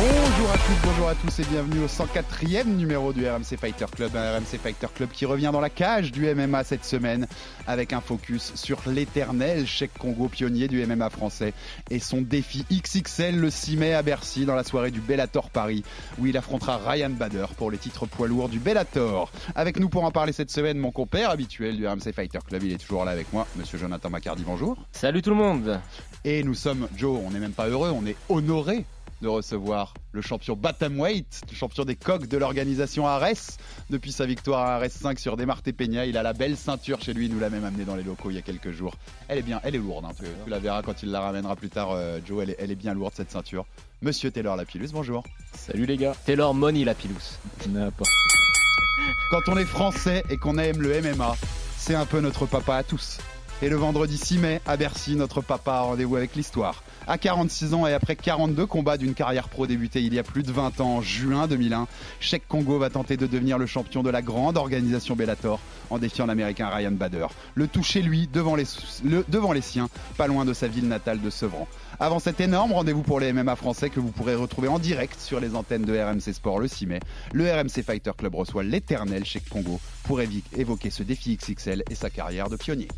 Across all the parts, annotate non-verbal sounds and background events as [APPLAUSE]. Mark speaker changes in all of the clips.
Speaker 1: Bonjour à tous, bonjour à tous et bienvenue au 104e numéro du RMC Fighter Club, un RMC Fighter Club qui revient dans la cage du MMA cette semaine avec un focus sur l'éternel Cheikh Congo pionnier du MMA français et son défi XXL le 6 mai à Bercy dans la soirée du Bellator Paris où il affrontera Ryan Bader pour les titres poids lourds du Bellator. Avec nous pour en parler cette semaine mon compère habituel du RMC Fighter Club, il est toujours là avec moi, monsieur Jonathan Macardy, bonjour.
Speaker 2: Salut tout le monde
Speaker 1: Et nous sommes, Joe, on n'est même pas heureux, on est honoré de recevoir le champion Bantamweight, le champion des coqs de l'organisation Ares. Depuis sa victoire à Ares 5 sur Desmartes Peña, il a la belle ceinture chez lui, il nous l'a même amené dans les locaux il y a quelques jours. Elle est bien, elle est lourde, hein, tu, tu la verras quand il la ramènera plus tard, euh, Joe, elle est, elle est bien lourde cette ceinture. Monsieur Taylor Lapillus, bonjour.
Speaker 2: Salut les gars Taylor Money la pilous. N'importe
Speaker 1: Quand on est français et qu'on aime le MMA, c'est un peu notre papa à tous. Et le vendredi 6 mai, à Bercy, notre papa a rendez-vous avec l'histoire. À 46 ans et après 42 combats d'une carrière pro débutée il y a plus de 20 ans, en juin 2001, Cheikh Congo va tenter de devenir le champion de la grande organisation Bellator en défiant l'américain Ryan Bader. Le tout chez lui, devant les, siens, pas loin de sa ville natale de Sevran. Avant cet énorme rendez-vous pour les MMA français que vous pourrez retrouver en direct sur les antennes de RMC Sport le 6 mai, le RMC Fighter Club reçoit l'éternel Cheikh Congo pour évoquer ce défi XXL et sa carrière de pionnier.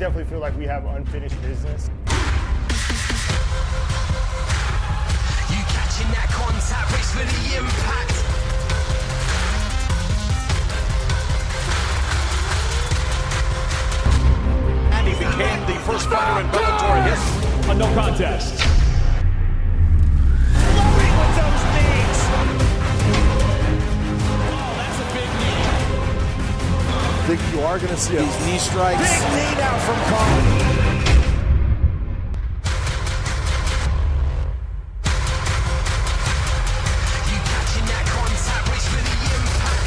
Speaker 3: Definitely feel like we have unfinished business.
Speaker 4: You catching that contact, brace for the impact.
Speaker 5: And he became the first fighter in Bellator history. A no contest.
Speaker 6: Are going to see these knee strikes.
Speaker 5: Big knee now from Carl.
Speaker 4: You catching that contact, brace for the impact.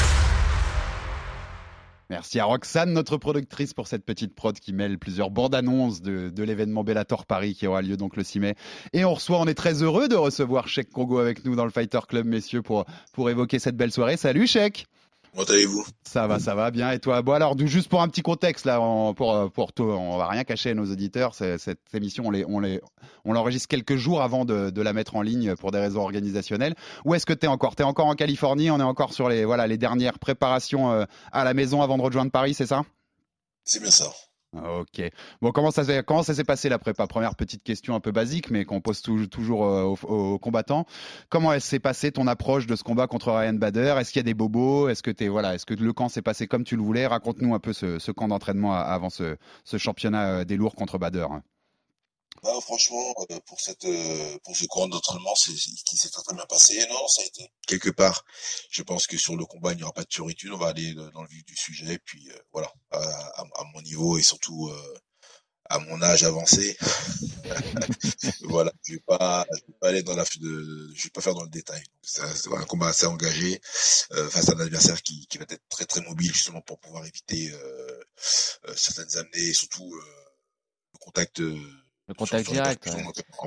Speaker 1: Merci à Roxane, notre productrice, pour cette petite prod qui mêle plusieurs bandes annonces de, de l'événement Bellator Paris qui aura lieu donc le 6 mai. Et on reçoit, on est très heureux de recevoir Cheikh Congo avec nous dans le Fighter Club, messieurs, pour, pour évoquer cette belle soirée. Salut Cheikh
Speaker 7: Comment allez-vous?
Speaker 1: Ça va, ça va bien. Et toi? Bon alors, juste pour un petit contexte, là, on- pour, euh, pour toi, on va rien cacher à nos auditeurs. Cette émission, on les, on les, on l'enregistre quelques jours avant de, de la mettre en ligne pour des raisons organisationnelles. Où est-ce que tu es encore? Tu es encore en Californie? On est encore sur les, voilà, les dernières préparations euh, à la maison avant de rejoindre Paris, c'est ça?
Speaker 7: C'est bien ça.
Speaker 1: Ok. Bon, comment ça, comment ça s'est passé la prépa? Première petite question un peu basique, mais qu'on pose tou- toujours euh, aux, combattants. Comment s'est passée ton approche de ce combat contre Ryan Bader? Est-ce qu'il y a des bobos? Est-ce que voilà Est-ce que le camp s'est passé comme tu le voulais? Raconte-nous un peu ce, camp d'entraînement avant ce, ce championnat euh, des lourds contre Bader.
Speaker 7: Bah, franchement, euh, pour cette, euh, pour ce camp d'entraînement, c'est, qui s'est très très bien passé. Non, ça a été quelque part. Je pense que sur le combat, il n'y aura pas de turitude. On va aller euh, dans le vif du sujet. Puis euh, voilà, à, à- mon niveau et surtout à mon âge avancé. [LAUGHS] voilà, je vais pas, je vais pas aller dans la, je vais pas faire dans le détail. C'est un combat assez engagé face à un adversaire qui, qui va être très très mobile justement pour pouvoir éviter certaines amenées et surtout le contact.
Speaker 2: Le contact direct. ouais.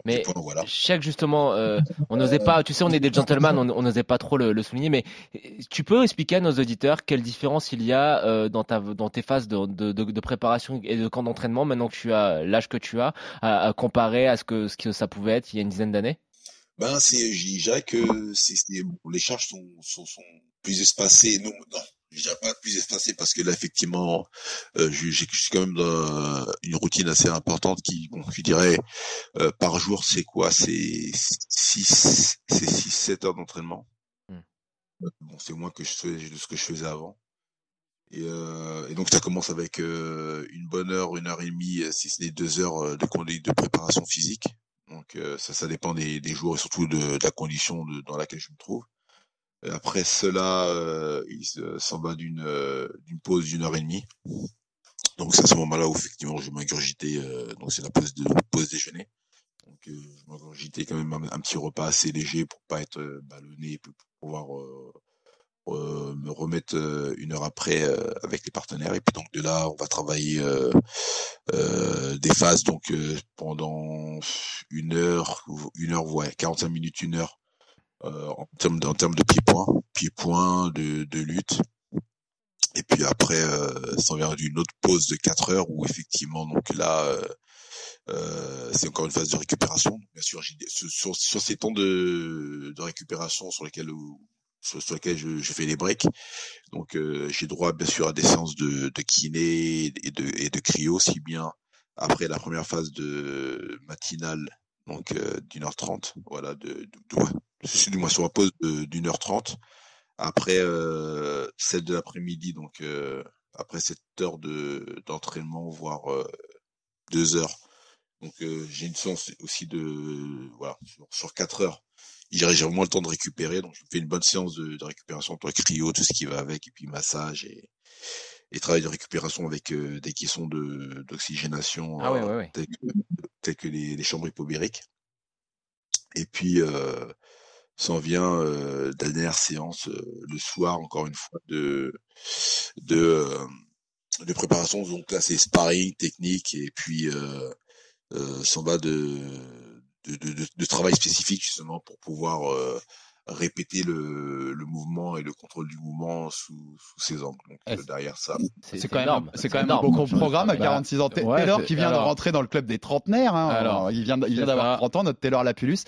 Speaker 2: Mais
Speaker 7: voilà.
Speaker 2: Cheikh justement, euh, on n'osait pas, tu sais, on est des gentlemen, on n'osait pas trop le, le souligner, mais euh, tu peux expliquer à nos auditeurs quelle différence il y a euh, dans, ta, dans tes phases de, de, de, de préparation et de camp d'entraînement maintenant que tu as l'âge que tu as, à, à comparer à ce que, ce que ça pouvait être il y a une dizaine d'années?
Speaker 7: Ben, c'est, je dirais que c'est, les charges sont, sont, sont plus espacées. Non, non, je dirais pas plus espacées parce que là, effectivement, euh, je, suis quand même dans une routine assez importante qui, bon, je dirais, euh, par jour, c'est quoi? C'est 6, c'est 6, 7 heures d'entraînement.
Speaker 2: Hmm.
Speaker 7: Bon, c'est moins que je fais, de ce que je faisais avant. Et, euh, et donc ça commence avec euh, une bonne heure, une heure et demie, euh, si ce n'est deux heures euh, de conduite de préparation physique. Donc euh, ça, ça dépend des, des jours et surtout de, de la condition de- dans laquelle je me trouve. Après cela, euh, il se- s'en va d'une euh, d'une pause d'une heure et demie. Donc c'est à ce moment-là où effectivement je m'ingurgitais. Euh, donc c'est la pause de pause déjeuner. Donc euh, je m'ingurgitais quand même un, petit repas assez léger pour pas être euh, ballonné, pour pouvoir euh, euh, me remettre euh, une heure après euh, avec les partenaires et puis donc de là on va travailler euh, euh, des phases donc euh, pendant une heure une heure ouais 45 minutes une heure euh, en termes de, en termes de pieds-points pieds-points de, de lutte et puis après euh, s'en vient d'une autre pause de 4 heures où effectivement donc là euh, euh, c'est encore une phase de récupération. Bien sûr, sur, sur, ces temps de, de récupération sur lesquels sur, sur lesquels je, je fais des breaks, donc euh, j'ai droit bien sûr à des séances de, de kiné et de, et de cryo, si bien après la première phase de matinale, donc euh, d'une heure trente, voilà, de, de, de suis du moins sur ma pause d'une heure trente. Après euh, celle de l'après-midi, donc euh, après cette heure de d'entraînement, voire euh, deux heures. Donc euh, j'ai une séance aussi de voilà sur, sur quatre heures. J'ai vraiment le temps de récupérer, donc je me fais une bonne séance de, de récupération, toi cryo, tout ce qui va avec, et puis massage et, et travail de récupération avec euh, des caissons de d'oxygénation
Speaker 2: Ah ouais,
Speaker 7: euh,
Speaker 2: ouais, ouais.
Speaker 7: tels que, les, les chambres hypobériques. Et puis euh, s'en vient euh, la dernière séance euh, le soir, encore une fois, de de, euh, de préparation. Donc là, c'est sparring, technique, et puis euh, euh, s'en va de de, de, de- de travail spécifique justement pour pouvoir euh, répéter le, le mouvement et le contrôle du mouvement sous, sous ses angles. Donc euh, derrière ça,
Speaker 1: C'est quand même, c'est quand même un beau programme à 46 ans.
Speaker 8: Bah, ouais,
Speaker 1: Taylor qui vient
Speaker 8: alors-
Speaker 1: de rentrer dans le club des trentenaires. hein.
Speaker 8: Alors,
Speaker 1: il vient, il vient d'avoir
Speaker 8: ça.
Speaker 1: 30 ans, notre Taylor Lapulus.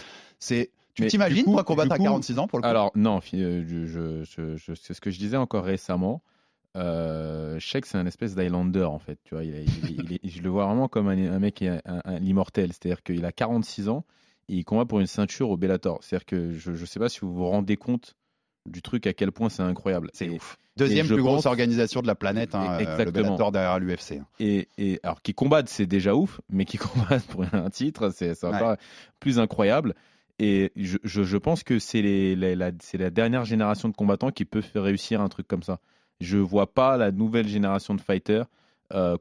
Speaker 1: C'est, tu t'imagines toi combattre à
Speaker 8: coup-
Speaker 1: 46 ans pour le coup
Speaker 8: Alors non, euh, je, je, je, je- c'est ce que je disais encore récemment. Euh, Sheik, c'est un espèce d'Highlander en fait. Tu vois, il il il je le vois vraiment comme un, un mec qui est un, un- l'immortel. C'est-à-dire qu'il a 46 ans et il combat pour une ceinture au Bellator. C'est-à-dire que je ne sais pas si vous vous rendez compte du truc à quel point c'est incroyable.
Speaker 1: C'est ouf. Deuxième plus grosse organisation de la planète, hein, euh, le
Speaker 8: Exactement.
Speaker 1: Bellator derrière l'UFC.
Speaker 8: Et, et alors qu'ils combattent, c'est déjà ouf, mais qu'ils [LAUGHS] combattent pour un titre, c'est c'est encore
Speaker 1: Ouais.
Speaker 8: plus incroyable. Et je, pense que c'est la, dernière génération de combattants qui peut réussir un truc comme ça. Je vois pas la nouvelle génération de fighters euh,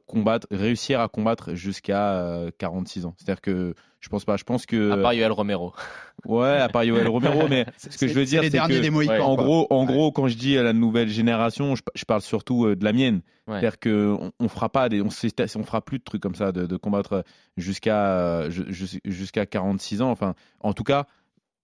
Speaker 8: réussir à combattre jusqu'à euh, 46 ans. C'est-à-dire que je pense pas. Je pense que
Speaker 2: À part Yoel Romero. [LAUGHS]
Speaker 8: Ouais, à part Yoel Romero, mais [LAUGHS] ce que je veux
Speaker 1: c'est
Speaker 8: dire,
Speaker 1: les
Speaker 8: c'est
Speaker 1: derniers
Speaker 8: que,
Speaker 1: des Mohicans,
Speaker 8: en gros, en
Speaker 1: Ouais.
Speaker 8: gros, quand je dis à la nouvelle génération, je, je parle surtout euh, de la mienne.
Speaker 2: Ouais.
Speaker 8: C'est-à-dire que on, on fera pas des, on, fera plus de trucs comme ça, de, de combattre jusqu'à euh, ju- ju- jusqu'à 46 ans. Enfin, en tout cas,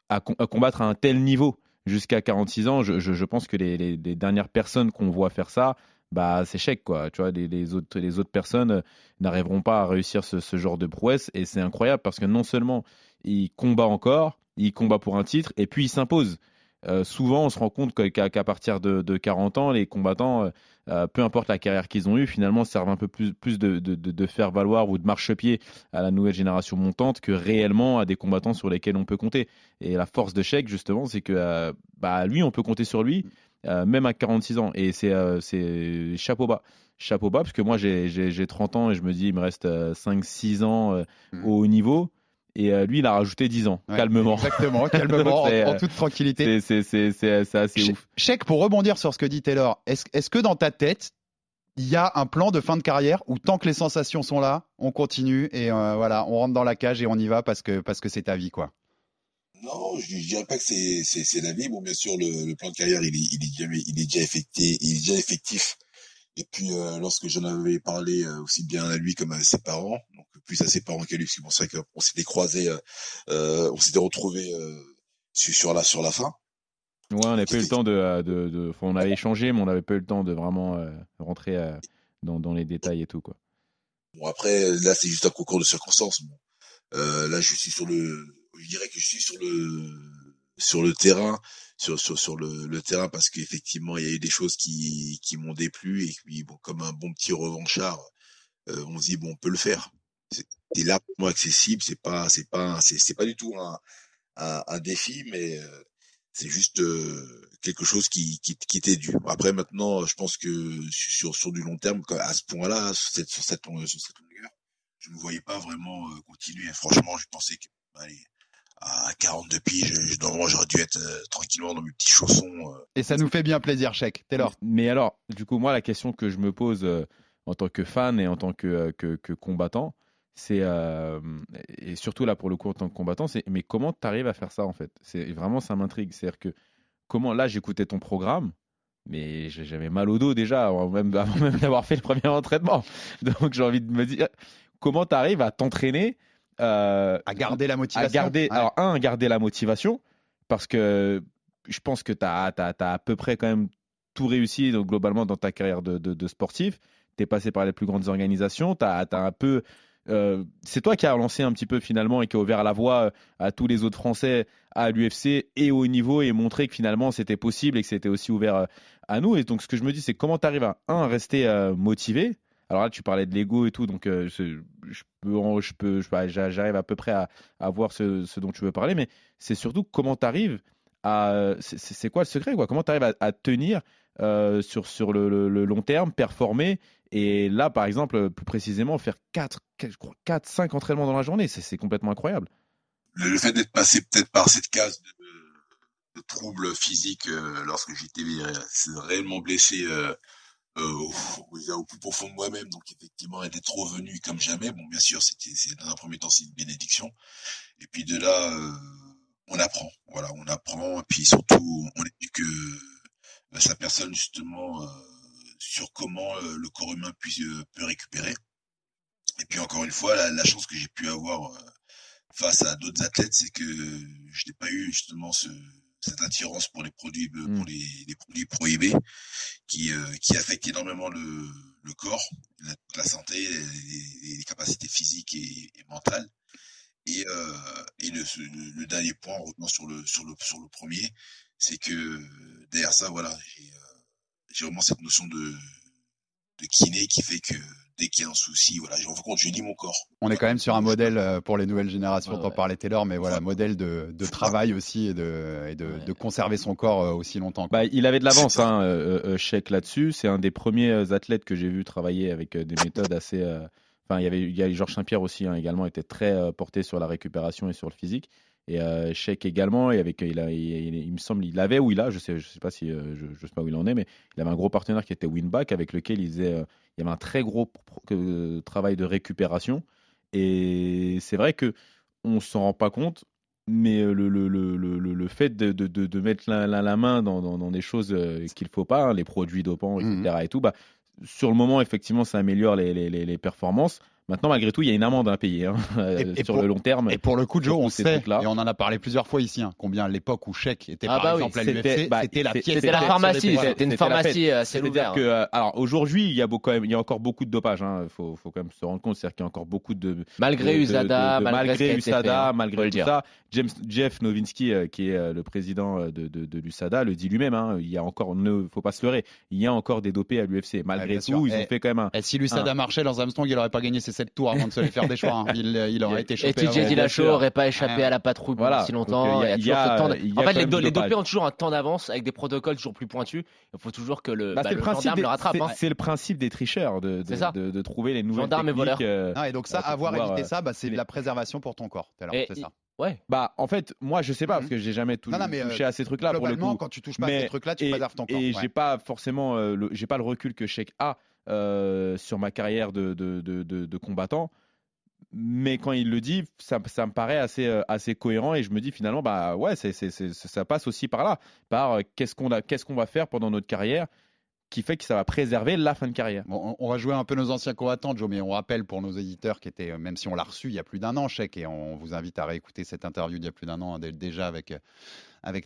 Speaker 8: à, com- à combattre à un tel niveau jusqu'à 46 ans, je, je, je pense que les, les- les dernières personnes qu'on voit faire ça, bah c'est chèque quoi. Tu vois, les, autres les autres personnes euh, n'arriveront pas à réussir ce, genre de prouesse et c'est incroyable parce que non seulement il combat encore, il combat pour un titre et puis il s'impose. Euh, souvent, on se rend compte qu'à partir de, de 40 ans, les combattants, euh, peu importe la carrière qu'ils ont eue, finalement servent un peu plus, de, faire valoir ou de marchepied à la nouvelle génération montante que réellement à des combattants sur lesquels on peut compter. Et la force de Sheik, justement, c'est que bah, lui, on peut compter sur lui, euh, même à 46 ans. Et c'est euh, c'est chapeau bas. Chapeau bas, parce que moi, j'ai j'ai- j'ai 30 ans et je me dis, il me reste 5-6 ans euh,
Speaker 1: Mhm.
Speaker 8: au haut niveau. Et lui, il a rajouté 10 ans,
Speaker 1: Ouais,
Speaker 8: calmement.
Speaker 1: Exactement, [LAUGHS] calmement, en, toute tranquillité.
Speaker 8: C'est assez
Speaker 1: Che-
Speaker 8: ouf.
Speaker 1: Check, pour rebondir sur ce que dit Taylor, est-ce que dans ta tête, il y a un plan de fin de carrière où tant que les sensations sont là, on continue et euh, voilà, on rentre dans la cage et on y va parce que parce que c'est ta vie quoi?
Speaker 7: Non, je, je dirais pas que c'est la vie. Bon, bien sûr, le, le plan de carrière, il est il est déjà il est déjà effecté, il est déjà effectif. Et puis euh, lorsque j'en avais parlé euh, aussi bien à lui comme à ses parents, donc plus à ses parents qu'à lui, parce que bon, c'est vrai qu'on s'était croisés, euh, on s'était retrouvés sur, sur la sur la fin.
Speaker 8: Ouais, on n'avait pas eu le temps de, de, de- enfin, on avait échangé, mais on n'avait pas eu le temps de vraiment rentrer dans, dans les détails et tout quoi.
Speaker 7: Bon après là c'est juste un concours de circonstances. Bon. Là je suis sur le, je dirais que je suis sur le sur le terrain, sur sur sur le, le terrain parce qu'effectivement il y a eu des choses qui qui m'ont déplu et puis bon comme un bon petit revanchard, euh, on se dit bon on peut le faire. C'est c'est largement accessible, c'est pas c'est pas c'est pas du tout un un, un défi mais euh, c'est juste euh, quelque chose qui, qui, qui était dû. Après, maintenant, je pense que sur, sur du long terme, à ce sur cette, sur cette, sur cette longueur, je ne voyais pas vraiment euh, continuer. Franchement, je pensais que, allez, à 42 piges, je, normalement, j'aurais dû être euh, tranquillement dans mes petits chaussons. euh.
Speaker 1: Et ça nous fait bien plaisir, Chèque. Taylor.
Speaker 8: Mais alors, du coup, moi, la question que je me pose euh, en tant que fan et en tant que, euh, que, que combattant, c'est euh, et surtout là pour le coup en tant que combattant, c'est mais comment tu arrives à faire ça en fait? C'est vraiment ça m'intrigue. C'est-à-dire que comment là j'écoutais ton programme, mais j'ai- j'avais mal au dos déjà avant même, avant même d'avoir fait le premier entraînement. [LAUGHS] Donc j'ai envie de me dire comment tu arrives à t'entraîner euh,
Speaker 1: À garder la motivation.
Speaker 8: à garder,
Speaker 1: Ouais.
Speaker 8: alors un, à garder la motivation, parce que je pense que tu as, à peu près quand même tout réussi donc, globalement dans ta carrière de, de- de sportif. Tu es passé par les plus grandes organisations, tu as, un peu... euh, c'est toi qui as lancé un petit peu finalement et qui a ouvert la voie à tous les autres Français à l'UFC et au haut niveau et montré que finalement c'était possible et que c'était aussi ouvert euh, à nous. Et donc ce que je me dis, c'est comment tu arrives à, un, rester euh, motivé. Alors là, tu parlais de l'ego et tout, donc euh, je, peux, bah, j'a- j'arrive à peu près à, voir ce, dont tu veux parler, mais c'est surtout comment tu arrives à. C'est quoi le secret quoi? Comment tu arrives à, tenir euh, sur, sur le, long terme, performer et là, par exemple, plus précisément, faire 4, 4 5 entraînements dans la journée, c'est complètement incroyable.
Speaker 7: le, fait d'être passé peut-être par cette case de, troubles physiques euh, lorsque j'étais réellement blessé euh, au, plus profond de moi-même, donc effectivement d'être revenu comme jamais. Bon, bien sûr, c'était dans un premier temps c'est une bénédiction, et puis de là euh, on apprend, voilà, on apprend, et puis surtout on éduque euh, sa personne justement euh, sur comment euh, le corps humain puisse, euh, peut récupérer. Et puis encore une fois, la, la chance que j'ai pu avoir euh, face à d'autres athlètes, c'est que je n'ai pas eu justement ce, cette attirance pour les produits euh, pour les, les produits prohibés qui euh, qui affectent énormément le, le corps, la, la santé, les, les capacités physiques et, et mentales. Et, euh, et le, ce- le, le dernier point, en revenant sur le sur le sur le premier, c'est que derrière ça, voilà, j'ai euh, j'ai vraiment cette notion de de kiné qui fait que dès qu'il y a un souci, voilà, de compte, je lis mon corps.
Speaker 1: On est quand même sur un modèle euh, pour les nouvelles générations, t'en parlais Taylor, mais voilà, modèle de, de travail aussi et de, et de, de conserver son corps euh, aussi longtemps.
Speaker 8: Bah, il avait de l'avance, hein, euh, euh, Sheik là-dessus. C'est un des premiers athlètes que j'ai vu travailler avec des méthodes assez. euh, Enfin, il y avait, il y a Georges Saint-Pierre aussi hein, également était très euh, porté sur la récupération et sur le physique. Et euh, également. Et avec, il, a, il, me semble, il avait ou il a, je sais, je sais pas si, euh, je, sais pas où il en est, mais il avait un gros partenaire qui était Winback avec lequel il faisait, euh, il y avait un très gros euh, travail de récupération. Et c'est vrai que on s'en rend pas compte, mais euh, le, le, le, le, fait de, de, de, mettre la, la, main dans, dans, des choses euh, qu'il faut pas, hein, les produits dopants, etc. Et tout, bah, sur le moment, effectivement, ça améliore les, les, les performances. Maintenant, malgré tout, il y a une amende à payer hein, [LAUGHS] euh,
Speaker 1: Et- et
Speaker 8: sur
Speaker 1: pour-
Speaker 8: le long terme.
Speaker 1: Et pour le coup, Joe,
Speaker 8: sur
Speaker 1: on sait, et on en a parlé plusieurs fois ici, hein, combien à l'époque où Sheik était
Speaker 8: Ah
Speaker 1: par
Speaker 8: bah oui,
Speaker 1: exemple à
Speaker 8: c'était-
Speaker 1: l'UFC,
Speaker 8: bah,
Speaker 1: c'était la pièce
Speaker 8: c'était la pharmacie, c'était une pharmacie, euh,
Speaker 2: à ciel
Speaker 8: C'est-à-dire
Speaker 2: ouvert.
Speaker 8: que, euh, alors aujourd'hui, il y a beaucoup, quand même- il y a encore beaucoup de dopage. Il faut, faut quand même se rendre compte, c'est-à-dire qu'il y a encore beaucoup de
Speaker 2: Malgré
Speaker 8: de- de-
Speaker 2: USADA,
Speaker 8: de- de-
Speaker 2: malgré
Speaker 8: USADA,
Speaker 2: fait, hein,
Speaker 8: malgré tout
Speaker 2: dire.
Speaker 8: ça. James, Jeff Novinsky, euh, qui est euh, le président de, de, de l'USADA, le dit lui-même. hein, il y a encore, ne faut pas se leurrer, il y a encore des dopés à l'UFC. Malgré tout, ils ont
Speaker 1: Eh,
Speaker 8: fait quand même un.
Speaker 1: Et si l'USADA marchait, Lance Armstrong, il aurait pas gagné ses 7 tours avant de se les faire des choix. hein. Il, il aurait été chopé.
Speaker 2: Et TJ
Speaker 1: avant.
Speaker 2: Dillashaw aurait pas échappé
Speaker 1: Ouais.
Speaker 2: à la patrouille pendant
Speaker 8: Voilà.
Speaker 2: si longtemps.
Speaker 8: il y a-
Speaker 2: Il y a toujours
Speaker 8: il y a-
Speaker 2: ce temps de-
Speaker 8: il y a
Speaker 2: En fait, les, do- les ont toujours un temps d'avance avec des protocoles toujours plus pointus. Il faut toujours que le,
Speaker 8: Bah,
Speaker 2: bah,
Speaker 8: c'est
Speaker 2: le
Speaker 8: le principe
Speaker 2: gendarme
Speaker 8: des-
Speaker 2: le rattrape.
Speaker 8: c'est-
Speaker 2: hein.
Speaker 8: C'est le principe des tricheurs de, de, trouver les nouvelles
Speaker 2: Gendarmes et voleurs.
Speaker 8: euh,
Speaker 1: Ah, et donc ça, avoir évité
Speaker 8: euh,
Speaker 1: ça, bah, c'est de la préservation pour ton corps. C'est ça.
Speaker 2: Ouais.
Speaker 8: Bah, en fait, moi, je sais pas, parce que j'ai jamais tou-
Speaker 1: Non, non, mais, euh,
Speaker 8: touché à ces trucs-là pour le
Speaker 1: globalement,
Speaker 8: coup.
Speaker 1: quand tu touches pas à ces trucs-là, tu préserves ton corps,
Speaker 8: Et
Speaker 1: ouais.
Speaker 8: j'ai pas forcément, euh, le, j'ai pas le recul que Sheik a euh, sur ma carrière de, combattant. Mais quand il le dit, ça, me paraît assez, euh, assez cohérent et je me dis finalement, bah ouais, ça passe aussi par là, par euh, qu'est-ce qu'on, va faire pendant notre carrière qui fait que ça va préserver la fin de carrière.
Speaker 1: On va jouer un peu nos anciens combattants, Joe, mais on rappelle pour nos éditeurs qui étaient, même si on l'a reçu il y a plus d'un an, Chèque, et on vous invite à réécouter cette interview d'il y a plus d'un an, dé- déjà avec,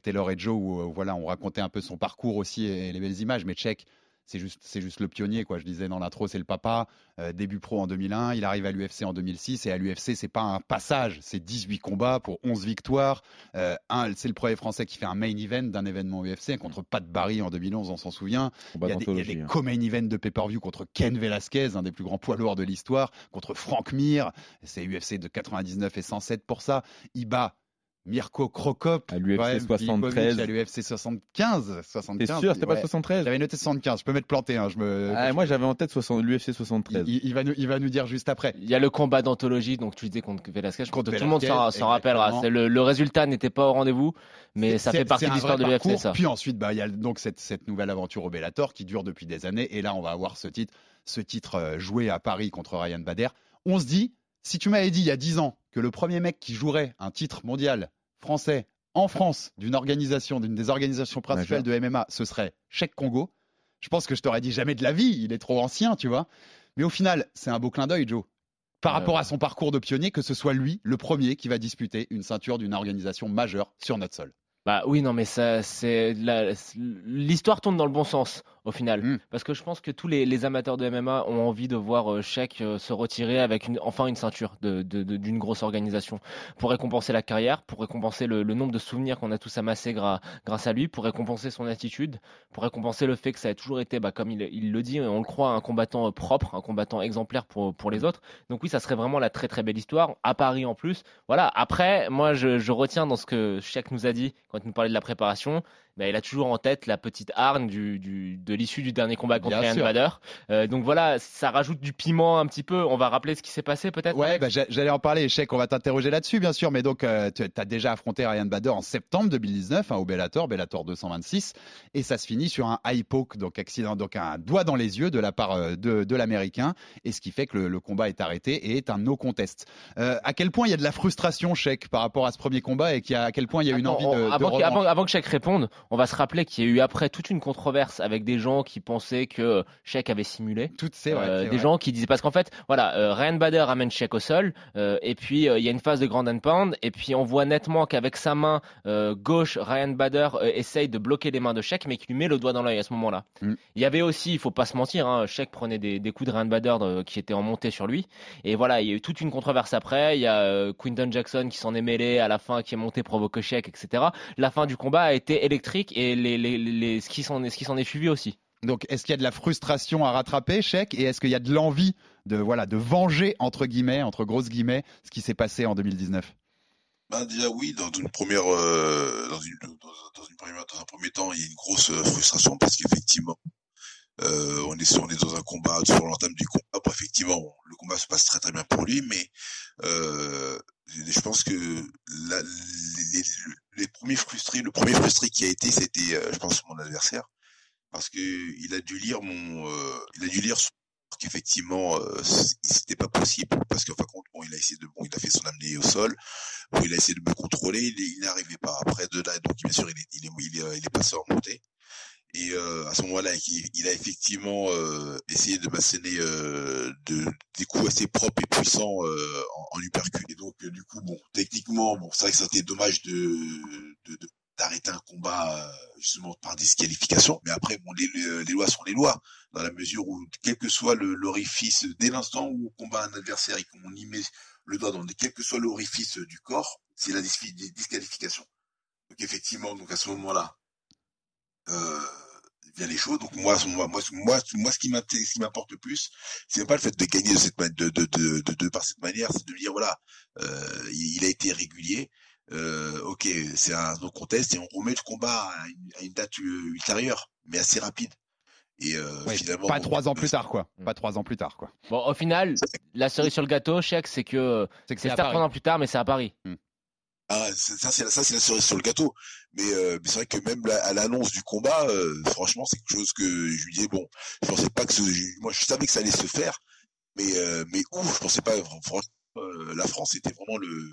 Speaker 1: Taylor et Joe, où voilà, on racontait un peu son parcours aussi et, les belles images, mais Chèque, c'est juste, c'est juste le pionnier, quoi. Je disais dans l'intro, c'est le papa. Euh, début pro en 2001, il arrive à l'UFC en 2006, et à l'UFC, c'est pas un passage, c'est 18 combats pour 11 victoires. Euh, c'est le premier Français qui fait un main event d'un événement UFC contre Pat Barry en 2011, on s'en souvient. Il y a des, il y a des
Speaker 8: d'anthologie, hein.
Speaker 1: co-main events de pay-per-view contre Ken Velasquez, un des plus grands poids lourds de l'histoire, contre Frank Mir. C'est UFC de 99 et 107 pour ça. Il bat Mirko Krokop.
Speaker 8: À l'UFC
Speaker 1: ouais,
Speaker 8: 73.
Speaker 1: Filipovic À l'UFC 75. 75.
Speaker 8: T'es sûr, c'était pas
Speaker 1: ouais.
Speaker 8: 73
Speaker 1: J'avais noté 75. Je peux m'être planté. Hein, je me...
Speaker 8: Ah, Moi, j'avais en tête 60 l'UFC 73.
Speaker 1: il, il va nous, il va nous dire juste après.
Speaker 2: Il y a le combat d'anthologie, donc tu disais contre Velasquez. Je
Speaker 1: Contre
Speaker 2: tout le monde s'en rappellera. Le, le résultat n'était pas au rendez-vous, mais ça fait partie de l'histoire de l'UFC, ça.
Speaker 1: Puis ensuite, bah, il y a donc cette, cette nouvelle aventure au Bellator qui dure depuis des années. Et là, on va avoir ce titre, ce titre euh, joué à Paris contre Ryan Bader. On se dit, si tu m'avais dit il y a 10 ans que le premier mec qui jouerait un titre mondial français en France d'une organisation, d'une des organisations principales de MMA, ce serait Cheikh Congo, je pense que je t'aurais dit jamais de la vie, il est trop ancien, tu vois. Mais au final, c'est un beau clin d'œil, Joe. Par
Speaker 2: Ouais,
Speaker 1: rapport à son parcours de pionnier, que ce soit lui, le premier, qui va disputer une ceinture d'une organisation majeure sur notre sol.
Speaker 2: Bah oui, non, mais ça, c'est l'histoire tourne dans le bon sens au final,
Speaker 1: Mm.
Speaker 2: parce que je pense que tous les, les amateurs de MMA ont envie de voir euh, Sheik euh, se retirer avec une, enfin une ceinture de- de- de- d'une grosse organisation pour récompenser la carrière, pour récompenser le, le nombre de souvenirs qu'on a tous amassés gra- grâce à lui, pour récompenser son attitude, pour récompenser le fait que ça a toujours été, bah, comme il, il le dit, on le croit, un combattant euh, propre, un combattant exemplaire pour, pour les autres. Donc oui, ça serait vraiment la très très belle histoire à Paris en plus. Voilà. Après, moi, je, je retiens dans ce que Sheik nous a dit quand il nous parlait de la préparation. Bah, il a toujours en tête la petite hargne du, du- de l'issue du dernier combat contre Ryan. Bader. Euh, donc voilà, ça rajoute du piment un petit peu. On va rappeler ce qui s'est passé peut-être.
Speaker 1: Ouais, bah, j'a- j'allais en parler, Cheikh, on va t'interroger là-dessus, bien sûr, mais donc euh, tu as déjà affronté Ryan Bader en septembre 2019 hein, au Bellator, Bellator 226, et ça se finit sur un eye poke, donc accident, donc un doigt dans les yeux de la part euh, de, de l'Américain, et ce qui fait que le, le combat est arrêté et est un no contest. Euh, à quel point il y a de la frustration, Cheikh, par rapport à ce premier combat, et y a, à quel point il y a une envie
Speaker 2: on-
Speaker 1: de, de
Speaker 2: avant, que, avant, avant que Sheik réponde, on va se rappeler qu'il y a eu après toute une controverse avec des gens qui pensaient que Sheik avait simulé.
Speaker 1: Toutes vrai,
Speaker 2: Euh, des
Speaker 1: vrai.
Speaker 2: gens qui disaient parce qu'en fait voilà euh, Ryan Bader amène Sheik au sol euh, et puis il y a une phase de grand and pound et puis on voit nettement qu'avec sa main gauche Ryan Bader essaye de bloquer les mains de Sheik mais qui lui met le doigt dans l'œil à ce moment-là.
Speaker 1: Mm.
Speaker 2: Il y avait aussi il faut pas se mentir hein, Sheik prenait des, des coups de Ryan Bader qui étaient en montée sur lui et voilà il y a eu toute une controverse après il y a Quinton Jackson qui s'en est mêlé à la fin qui est monté provoquer Sheik etc. La fin du combat a été électrique et les, les, ce qui s'en est ce qui s'en est suivi aussi.
Speaker 1: Donc, est-ce qu'il y a de la frustration à rattraper, Cheikh, et est-ce qu'il y a de l'envie de, voilà, de venger, entre guillemets, entre grosses guillemets, ce qui s'est passé en 2019
Speaker 7: Ben déjà oui, dans une première, euh, dans, une, dans, dans une première, dans un premier temps, il y a une grosse euh, frustration parce qu'effectivement, euh, on est sur, on est dans un combat sur l'entame du combat. Bon, effectivement, le combat se passe très très bien pour lui, mais euh, je pense que la- les, les- premiers frustrés, le premier frustré qui a été, c'était, euh, je pense, mon adversaire, parce que il a dû lire mon, euh, il a dû lire qu'effectivement euh, c'était pas possible. Parce qu'en fin de compte bon il a essayé de bon il a fait son amener au sol. Bon il a essayé de me contrôler. Il il n'arrivait pas après de là. Donc bien sûr il est il est, il est, il est passé en montée et euh, à ce moment-là il, a effectivement euh, essayé de m'asséner euh, de des coups assez propres et puissants euh, en, en uppercut et donc euh, du coup bon techniquement bon c'est vrai que c'était dommage de, de, d'arrêter un combat euh, justement par disqualification. Mais après bon les, les, les lois sont les lois dans la mesure où quel que soit le- l'orifice dès l'instant où on combat un adversaire et qu'on y met le doigt dans quel que soit l'orifice du corps c'est la dis- dis- disqualification. Donc effectivement donc à ce moment-là euh, vient les choses. Donc moi, moi, moi, moi, moi, ce qui m'importe le plus, c'est pas le fait de gagner de cette de, de, de, de, de par cette manière, c'est de dire voilà, euh, il a été régulier. Euh, ok, c'est un no contest et on remet le combat à une, à une date euh, ultérieure, mais assez rapide. Et euh,
Speaker 1: Ouais,
Speaker 7: finalement,
Speaker 1: Pas
Speaker 7: bon,
Speaker 1: trois ans plus tard, quoi.
Speaker 2: Mm.
Speaker 1: Pas trois ans plus tard, quoi.
Speaker 2: Bon, au final, la cerise sur le gâteau, Sheik, c'est que
Speaker 1: C'est que
Speaker 2: c'est
Speaker 1: c'est à
Speaker 2: certes
Speaker 1: Paris.
Speaker 2: un an plus tard, mais c'est à Paris.
Speaker 7: Ah, ça c'est la, ça c'est la cerise sur le gâteau. Mais, euh, c'est vrai que même à l'annonce du combat, euh, franchement, c'est quelque chose que je lui disais bon, je pensais pas que je- moi je savais que ça allait se faire, mais euh, mais ouf, je pensais pas. Franchement, la France était vraiment le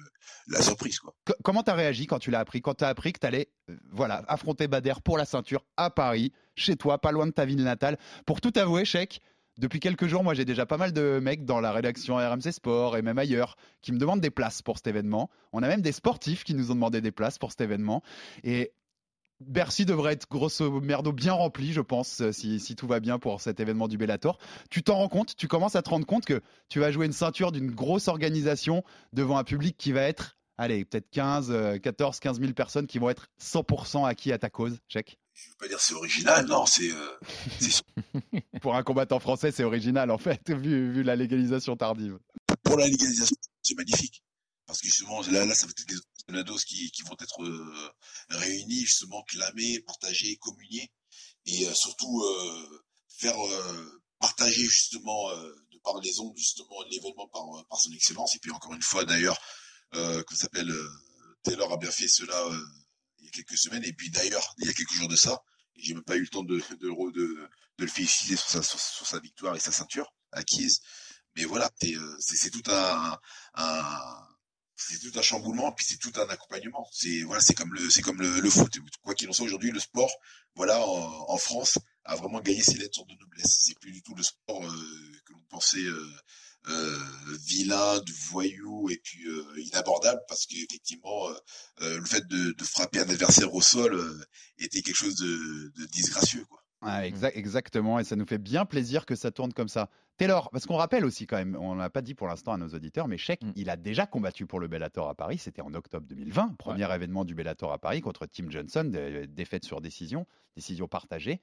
Speaker 7: la surprise quoi.
Speaker 1: Co- comment t'as réagi quand tu l'as appris? Quand t'as appris que t'allais, euh, voilà, affronter Bader pour la ceinture à Paris, chez toi, pas loin de ta ville natale. Pour tout avouer, Cheikh, depuis quelques jours, moi j'ai déjà pas mal de mecs dans la rédaction RMC Sport et même ailleurs qui me demandent des places pour cet événement. On a même des sportifs qui nous ont demandé des places pour cet événement. Et Bercy devrait être grosso merdo bien rempli, je pense, euh, si, tout va bien pour cet événement du Bellator. Tu t'en rends compte? Tu commences à te rendre compte que tu vas jouer une ceinture d'une grosse organisation devant un public qui va être, allez, peut-être 15, euh, 14, 15 000 personnes qui vont être 100% acquis à ta cause, check.
Speaker 7: Je veux pas dire c'est original, non, c'est euh, [LAUGHS]
Speaker 1: Pour un combattant français, c'est original en fait, vu, vu la légalisation tardive.
Speaker 7: pour la légalisation, c'est magnifique. Parce que justement, là, là, ça va être la dose qui, qui vont être euh, réunis, justement clamés, partagés, communiés, et euh, surtout faire partager justement de par les ondes justement l'événement par, par son excellence. Et puis encore une fois d'ailleurs, ça s'appelle, Taylor a bien fait cela il y a quelques semaines. Et puis d'ailleurs, il y a quelques jours de ça, j'ai même pas eu le temps de, de, le- féliciter sur sa, victoire et sa ceinture acquise. Mais voilà, euh, c'est tout un, un c'est tout un chamboulement, puis c'est tout un accompagnement. C'est voilà, c'est comme le c'est comme le, foot. Quoi qu'il en soit, aujourd'hui, le sport, voilà, en, France, a vraiment gagné ses lettres de noblesse. C'est plus du tout le sport euh, que l'on pensait euh, vilain, de voyou et puis euh, inabordable, parce qu'effectivement, euh, euh, le fait de, de frapper un adversaire au sol euh, était quelque chose de, de disgracieux, quoi.
Speaker 1: Exa- exactement, et ça nous fait bien plaisir que ça tourne comme ça. Taylor, parce qu'on rappelle aussi quand même, on l'a pas dit pour l'instant à nos auditeurs, mais Sheik, il a déjà combattu pour le Bellator à Paris, c'était en octobre 2020, premier événement du Bellator à Paris contre Tim Johnson, dé- défaite sur décision, décision partagée.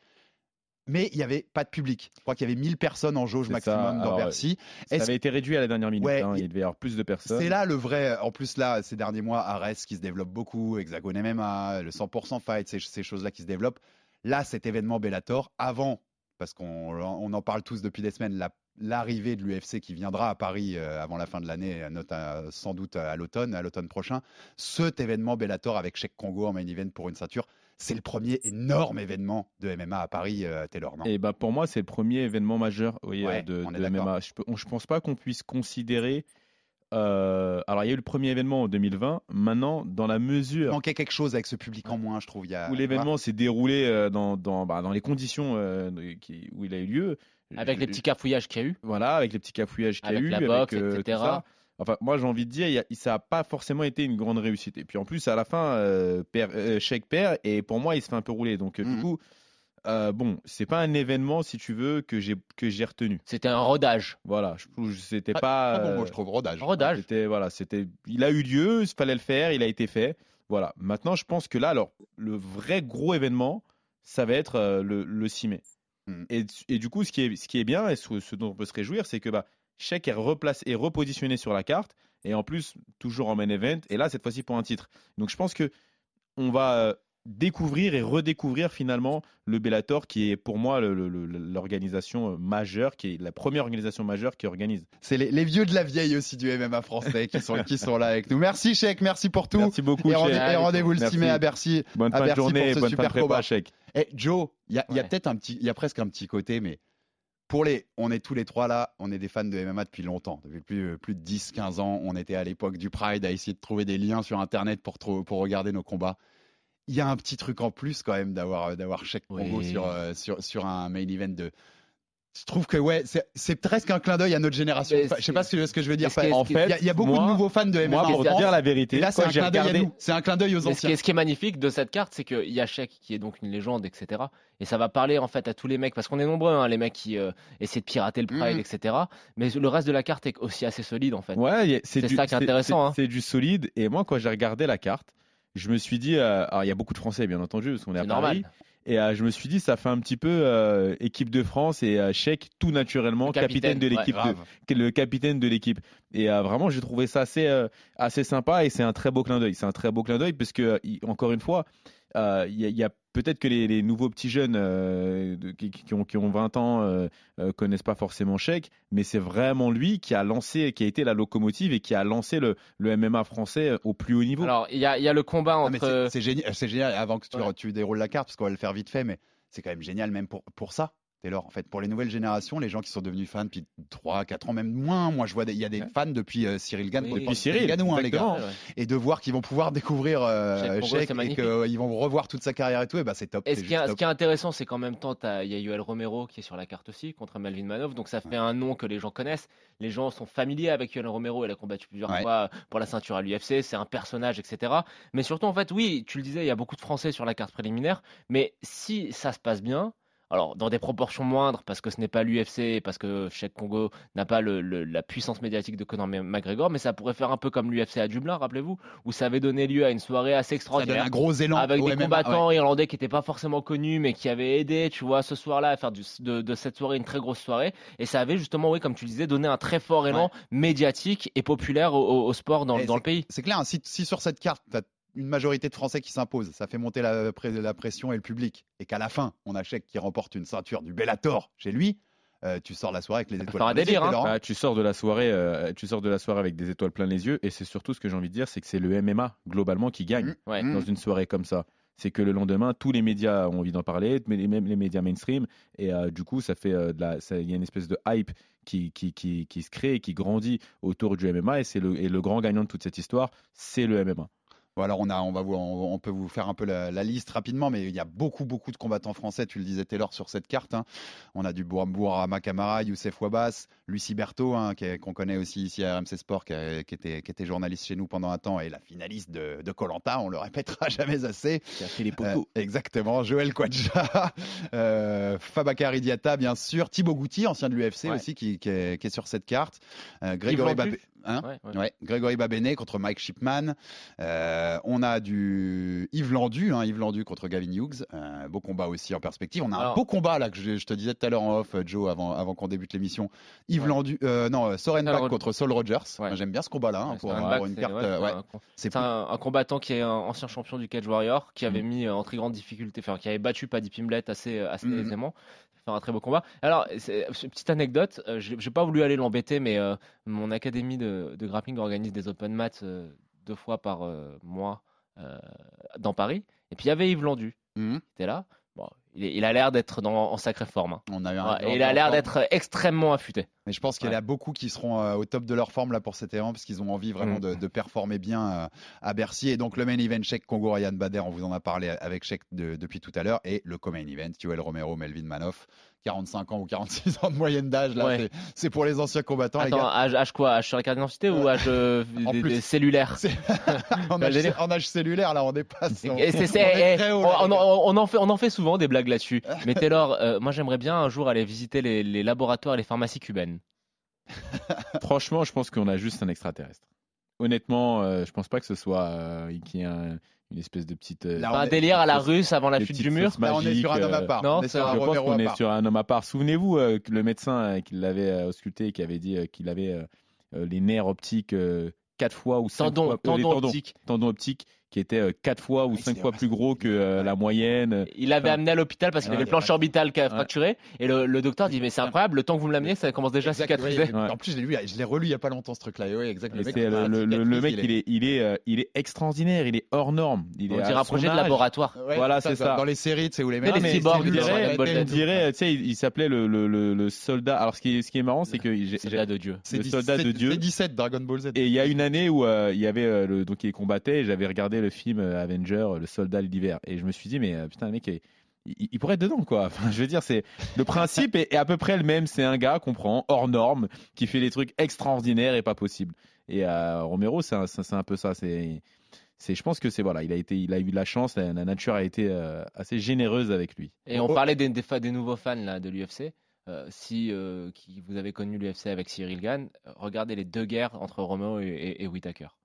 Speaker 1: Mais il n'y avait pas de public. Je crois qu'il y avait 1000 personnes en jauge maximum
Speaker 8: ça.
Speaker 1: dans
Speaker 8: Alors,
Speaker 1: Bercy.
Speaker 8: Ça avait été réduit à la dernière minute.
Speaker 1: Ouais,
Speaker 8: hein,
Speaker 1: il-
Speaker 8: devait y avoir plus de personnes.
Speaker 1: c'est là le vrai. En plus, là, ces derniers mois, Ares qui se développe beaucoup, Hexagone MMA, le 100% fight, ces, ces choses-là qui se développent. Là, cet événement Bellator, avant, parce qu'on on en parle tous depuis des semaines, la- l'arrivée de l'UFC qui viendra à Paris euh, avant la fin de l'année, note à- sans doute à l'automne, à l'automne prochain, cet événement Bellator avec Cheikh Congo en main event pour une ceinture, c'est le premier énorme événement de MMA à Paris, euh, Taylor, non?
Speaker 8: Et bah pour moi, c'est le premier événement majeur oui,
Speaker 1: Ouais,
Speaker 8: euh, de. MMA. Je, je pense pas qu'on puisse considérer. euh, alors, il y a eu le premier événement en 2020. Maintenant, dans la
Speaker 1: Il
Speaker 8: mesure
Speaker 1: manquait quelque chose avec ce public en moins, je trouve. Il y a,
Speaker 8: où l'événement s'est déroulé euh, dans, dans, bah, dans les conditions euh, qui- où il a eu lieu.
Speaker 2: Avec les petits cafouillages qu'il y a eu.
Speaker 8: Voilà, avec les petits cafouillages qu'il y a
Speaker 2: Avec
Speaker 8: eu.
Speaker 2: la
Speaker 8: avec,
Speaker 2: boxe,
Speaker 8: euh,
Speaker 2: etc..
Speaker 8: Enfin, moi, j'ai envie de dire, il y a- ça n'a pas forcément été une grande réussite. Et puis, en plus, à la fin, euh, perd, euh, perd, et pour moi, il se fait un peu rouler. Donc, euh,
Speaker 1: Mhm.
Speaker 8: du coup, euh, bon, c'est pas un événement, si tu veux, que j'ai que j'ai retenu.
Speaker 2: C'était un rodage.
Speaker 8: Voilà, je trouve c'était
Speaker 1: Très-
Speaker 8: pas.
Speaker 1: très bon
Speaker 8: euh,
Speaker 1: mot, je trouve, rodage.
Speaker 2: Rodage.
Speaker 8: C'était voilà, c'était. Il a eu lieu, il fallait le faire, il a été fait. Voilà. Maintenant, je pense que là, alors, le vrai gros événement, ça va être le, le 6 mai.
Speaker 1: Mm.
Speaker 8: Et, et du coup, ce qui est, ce qui est bien et ce, ce dont on peut se réjouir, c'est que bah, Sheik est replacé, est repositionné sur la carte et en plus toujours en main event. Et là, cette fois-ci pour un titre. Donc, je pense que on va euh, découvrir et redécouvrir finalement le Bellator, qui est pour moi l'organisation euh, majeure, qui est la première organisation majeure qui organise.
Speaker 1: C'est les, les vieux de la vieille aussi du MMA français qui sont, qui sont là avec nous. Merci Sheik, merci pour tout.
Speaker 8: Merci beaucoup.
Speaker 1: Et, rendez- et rendez-vous le 6
Speaker 8: Merci.
Speaker 1: mai à Bercy.
Speaker 8: Bonne
Speaker 1: à
Speaker 8: fin de journée,
Speaker 1: pour ce
Speaker 8: bonne fin de
Speaker 1: super
Speaker 8: prépa,
Speaker 1: combat.
Speaker 8: Sheik.
Speaker 1: Eh, Joe, il y a, a peut-être un petit, il y a presque un petit côté, mais pour les, on est tous les trois là, on est des fans de MMA depuis longtemps, depuis plus, plus de 10, 15 ans. On était à l'époque du Pride à essayer de trouver des liens sur Internet pour, pour regarder nos combats. Il y a un petit truc en plus quand même d'avoir, d'avoir Cheikh Congo
Speaker 2: Oui.
Speaker 1: sur, euh, sur, sur un main event de. Je trouve que ouais, c'est, presque un clin d'œil à notre génération. Enfin, je sais pas ce que, je veux dire. Enfin,
Speaker 2: qui est-
Speaker 1: il y a- beaucoup
Speaker 8: moi-
Speaker 1: de nouveaux fans de MMA
Speaker 8: Moi,
Speaker 1: en
Speaker 8: pour dire la vérité,
Speaker 1: Et là, c'est un clin d'œil à
Speaker 8: regardé,
Speaker 1: nous. C'est un clin d'œil aux
Speaker 2: Mais ce qui,
Speaker 1: anciens.
Speaker 2: est, ce qui est magnifique de cette carte, c'est qu'il y a qui est donc une légende, etc. Et ça va parler en fait à tous les mecs, parce qu'on est nombreux, hein, les mecs qui euh, essaient de pirater le Pride,
Speaker 1: Mhm.
Speaker 2: etc. Mais le reste de la carte est aussi assez solide en fait.
Speaker 8: Ouais, c'est
Speaker 2: ça qui est intéressant, hein.
Speaker 8: C'est du solide. Et moi, quand j'ai regardé la carte, je me suis dit, euh, alors il y a beaucoup de Français, bien entendu, parce qu'on est à
Speaker 2: C'est
Speaker 8: Paris. Et euh, je me suis dit, ça fait un petit peu euh, équipe de France et euh, Sheik tout naturellement
Speaker 2: Le
Speaker 8: capitaine,
Speaker 2: capitaine,
Speaker 8: de
Speaker 2: ouais,
Speaker 8: l'équipe, de- le capitaine de l'équipe. Et euh, vraiment, j'ai trouvé ça assez assez sympa et c'est un très beau clin d'œil. C'est un très beau clin d'œil parce que encore une fois, euh, il y a, il y a peut-être que les, les nouveaux petits jeunes euh, qui, qui ont, qui ont 20 ans euh, euh, connaissent pas forcément Sheik, mais c'est vraiment lui qui a lancé, qui a été la locomotive et qui a lancé le, le MMA français euh, au plus haut niveau.
Speaker 2: Alors, il y a, il y a le combat
Speaker 1: mais
Speaker 2: entre.
Speaker 1: c'est- c'est génial, c'est génial. Avant que tu,
Speaker 2: Ouais.
Speaker 1: tu déroules la carte, parce qu'on va le faire vite fait, mais c'est quand même génial même pour, pour ça. Taylor, en fait, pour les nouvelles générations, les gens qui sont devenus fans depuis 3, 4 ans, même moins. Moi, je vois, il y a des
Speaker 8: Ouais.
Speaker 1: fans depuis euh, Cyril Gann.
Speaker 2: Oui, depuis
Speaker 8: Cyril,
Speaker 1: hein, les gars.
Speaker 2: Ouais.
Speaker 1: Et de voir qu'ils vont pouvoir découvrir euh,
Speaker 2: Cheikh
Speaker 1: et qu'ils vont revoir toute sa carrière et tout, et bah, c'est top.
Speaker 2: Et ce qui, est,
Speaker 1: juste
Speaker 2: ce
Speaker 1: top.
Speaker 2: qui est intéressant, c'est qu'en même temps, il y a Yoel Romero qui est sur la carte aussi contre Melvin Manov, donc ça fait un nom que les gens connaissent. Les gens sont familiers avec Yoel Romero, il a combattu plusieurs fois pour la ceinture à l'UFC, c'est un personnage, etc. Mais surtout, en fait, oui, tu le disais, il y a beaucoup de Français sur la carte préliminaire, mais si ça se passe bien, alors dans des proportions moindres parce que ce n'est pas l'UFC, parce que Cheikh Congo n'a pas le, le- la puissance médiatique de Conor McGregor, mais ça pourrait faire un peu comme l'UFC à Dublin, rappelez-vous, où ça avait donné lieu à une soirée assez
Speaker 1: Ça donne
Speaker 2: extraordinaire.
Speaker 1: un gros élan
Speaker 2: avec des
Speaker 1: MMA,
Speaker 2: combattants
Speaker 1: ouais.
Speaker 2: irlandais qui n'étaient pas forcément connus, mais qui avaient aidé, tu vois, ce soir-là à faire du- de, de cette soirée une très grosse soirée. Et ça avait justement, oui, comme tu disais, donné un très fort élan médiatique et populaire au, au- au sport dans, le pays.
Speaker 1: C'est clair, si, si sur cette carte, tu as une majorité de Français qui s'impose, ça fait monter la, pression et le public, et qu'à la fin, on a Cheikh qui remporte une ceinture du Bellator chez lui, euh, tu sors la soirée avec les étoiles. plein les yeux,
Speaker 2: hein.
Speaker 8: Bah, tu sors de la soirée, euh, tu sors de la soirée avec des étoiles plein les yeux, et c'est surtout ce que j'ai envie de dire, c'est que c'est le MMA globalement qui gagne
Speaker 1: Mmh.
Speaker 2: Ouais.
Speaker 8: dans une soirée comme ça. C'est que le lendemain, tous les médias ont envie d'en parler, même les médias mainstream, et euh, du coup, ça fait euh, il y a une espèce de hype qui, qui, qui, qui se crée et qui grandit autour du MMA, et c'est le, et le grand gagnant de toute cette histoire, c'est le MMA.
Speaker 1: Bon, alors on, a, on, va vous, on, on peut vous faire un peu la, la liste rapidement, mais il y a beaucoup, beaucoup de combattants français, tu le disais Taylor, sur cette carte. hein. On a du Bourama Kamara, Youssef Wabas, Lucie Berthaud, hein, qu'on connaît aussi ici à RMC Sport, qui, a- qui était, qui était journaliste chez nous pendant un temps, et la finaliste de Colanta, on le répétera [LAUGHS] jamais assez.
Speaker 8: Qui a fait les
Speaker 1: Euh, exactement, Joël Quadja, [LAUGHS] euh, bien sûr, Thibaut Goutti, ancien de l'UFC
Speaker 2: Ouais.
Speaker 1: aussi, qui, qui est, qui est sur cette carte. Euh, Grégory. Babé- hein
Speaker 2: Ouais, ouais.
Speaker 1: Ouais, Grégory Babéné contre Mike Shipman. Euh, on a du Yves Landu, hein, Yves Landu contre Gavin Hughes. Euh, beau combat aussi en perspective. On a un beau combat là que je, je te disais tout à l'heure en off, Joe, avant, avant qu'on débute l'émission. Yves Landu, euh, non, euh, Soren
Speaker 2: Rod-
Speaker 1: contre Saul Rogers. J'aime bien ce combat-là hein, pour,
Speaker 2: c'est un
Speaker 1: une carte. euh,
Speaker 2: c'est combattant qui est un ancien champion du Cage Warrior, qui avait
Speaker 1: Mhm.
Speaker 2: mis euh, en très grande difficulté, enfin qui avait battu Paddy Pimblett assez, euh, assez
Speaker 1: Mhm.
Speaker 2: aisément. Faire un très beau combat. Alors, petite anecdote, euh, j'ai j'ai pas voulu aller l'embêter, mais euh, mon académie de, de grappling organise des open mats euh, deux fois par euh, mois euh, dans Paris. Et puis il y avait Yves Landu qui était là. Bon, il, a l'air d'être en sacrée forme. hein.
Speaker 1: On a eu un
Speaker 2: Ouais,
Speaker 1: grand
Speaker 2: et il a l'air d'être extrêmement affûté.
Speaker 1: Mais je pense qu'il y en a beaucoup qui seront euh, au top de leur forme là pour cet événement parce qu'ils ont envie vraiment
Speaker 2: Mm.
Speaker 1: de, de performer bien euh, à Bercy. Et donc le main event Cheikh Congo Ryan Bader, on vous en a parlé avec Cheikh de- depuis tout à l'heure. Et le co-main event Yoel Romero, Melvin Manoff, 45 ans ou 46 ans de moyenne d'âge. Là,
Speaker 2: Ouais.
Speaker 1: c'est- c'est pour les anciens combattants. les
Speaker 2: Attends,
Speaker 1: gars.
Speaker 2: âge, âge quoi Âge sur la carte d'identité ou âge euh, [LAUGHS]
Speaker 1: En
Speaker 2: des-
Speaker 1: plus.
Speaker 2: des cellulaires?
Speaker 1: C'est- [LAUGHS] [LAUGHS] en, âge,
Speaker 2: délire.
Speaker 1: en âge cellulaire, là, on dépasse. On, les
Speaker 2: en fait, on en fait souvent des blagues là-dessus. Mais Taylor, euh, moi j'aimerais bien un jour aller visiter les, les laboratoires et les pharmacies cubaines.
Speaker 8: Franchement, je pense qu'on a juste un extraterrestre. Honnêtement, euh, je pense pas que ce soit euh, qu'il y ait un- une espèce de petite. euh,
Speaker 1: Là,
Speaker 2: un
Speaker 1: est-
Speaker 2: délire à la russe avant la chute du mur.
Speaker 1: Là, on est sur un homme à
Speaker 8: euh,
Speaker 1: part.
Speaker 2: non,
Speaker 1: on est sur
Speaker 2: un
Speaker 8: Je pense qu'on est sur un homme à part. Souvenez-vous euh, que le médecin euh, qui l'avait euh, ausculté, qui avait dit euh, qu'il avait les nerfs optiques euh, quatre fois ou cinq
Speaker 2: Tendon,
Speaker 8: fois euh, les
Speaker 2: tendon
Speaker 8: tendons,
Speaker 2: optique.
Speaker 8: tendons optiques qui étaient euh, quatre fois ou
Speaker 1: Ah,
Speaker 8: cinq fois plus gros que euh, la moyenne.
Speaker 2: Il l'avait amené à l'hôpital parce qu'il avait le
Speaker 1: pas-
Speaker 2: orbital qui a fracturé. Et le, le docteur dit Mais c'est incroyable, le temps que vous me l'amenez, ça commence déjà à cicatriser.
Speaker 1: En plus, je l'ai lu, je l'ai relu il y a pas longtemps ce truc-là. Ouais, exact. Le mec, il
Speaker 8: le, le- le- le mec, est, il est, il est extraordinaire, il est hors norme. Il
Speaker 2: On
Speaker 8: est
Speaker 2: un projet de laboratoire.
Speaker 8: Voilà, c'est ça.
Speaker 1: Dans les séries, tu sais, où les mecs.
Speaker 2: les cyborgs,
Speaker 8: on dirait, tu sais, il, s'appelait le, le, le, le soldat. Alors, ce qui est, ce qui est marrant, c'est que j'ai-
Speaker 2: Soldat de Dieu.
Speaker 1: C'est
Speaker 8: le soldat de Dieu.
Speaker 1: C'est 17 Dragon Ball Z.
Speaker 8: Et il y a une année où euh, il y avait le, donc il combattait, et j'avais regardé le film euh, Avenger, euh, le soldat de l'hiver, et je me suis dit mais euh, putain le mec, est- il, il pourrait être dedans quoi. [LAUGHS] Enfin, je veux dire c'est le principe est, est à peu près le même. C'est un gars qu'on prend hors norme, qui fait des trucs extraordinaires et pas possibles. Et euh, Romero c'est un, un peu ça. C'est c'est je pense que c'est voilà, il a été, il a eu de la chance, la, la nature a été euh, assez généreuse avec lui.
Speaker 2: Et on parlait des, des, des nouveaux fans là, de l'UFC. Euh, si euh, qui, vous avez connu l'UFC avec Cyril Gann, euh, regardez les deux guerres entre Romeo et, et.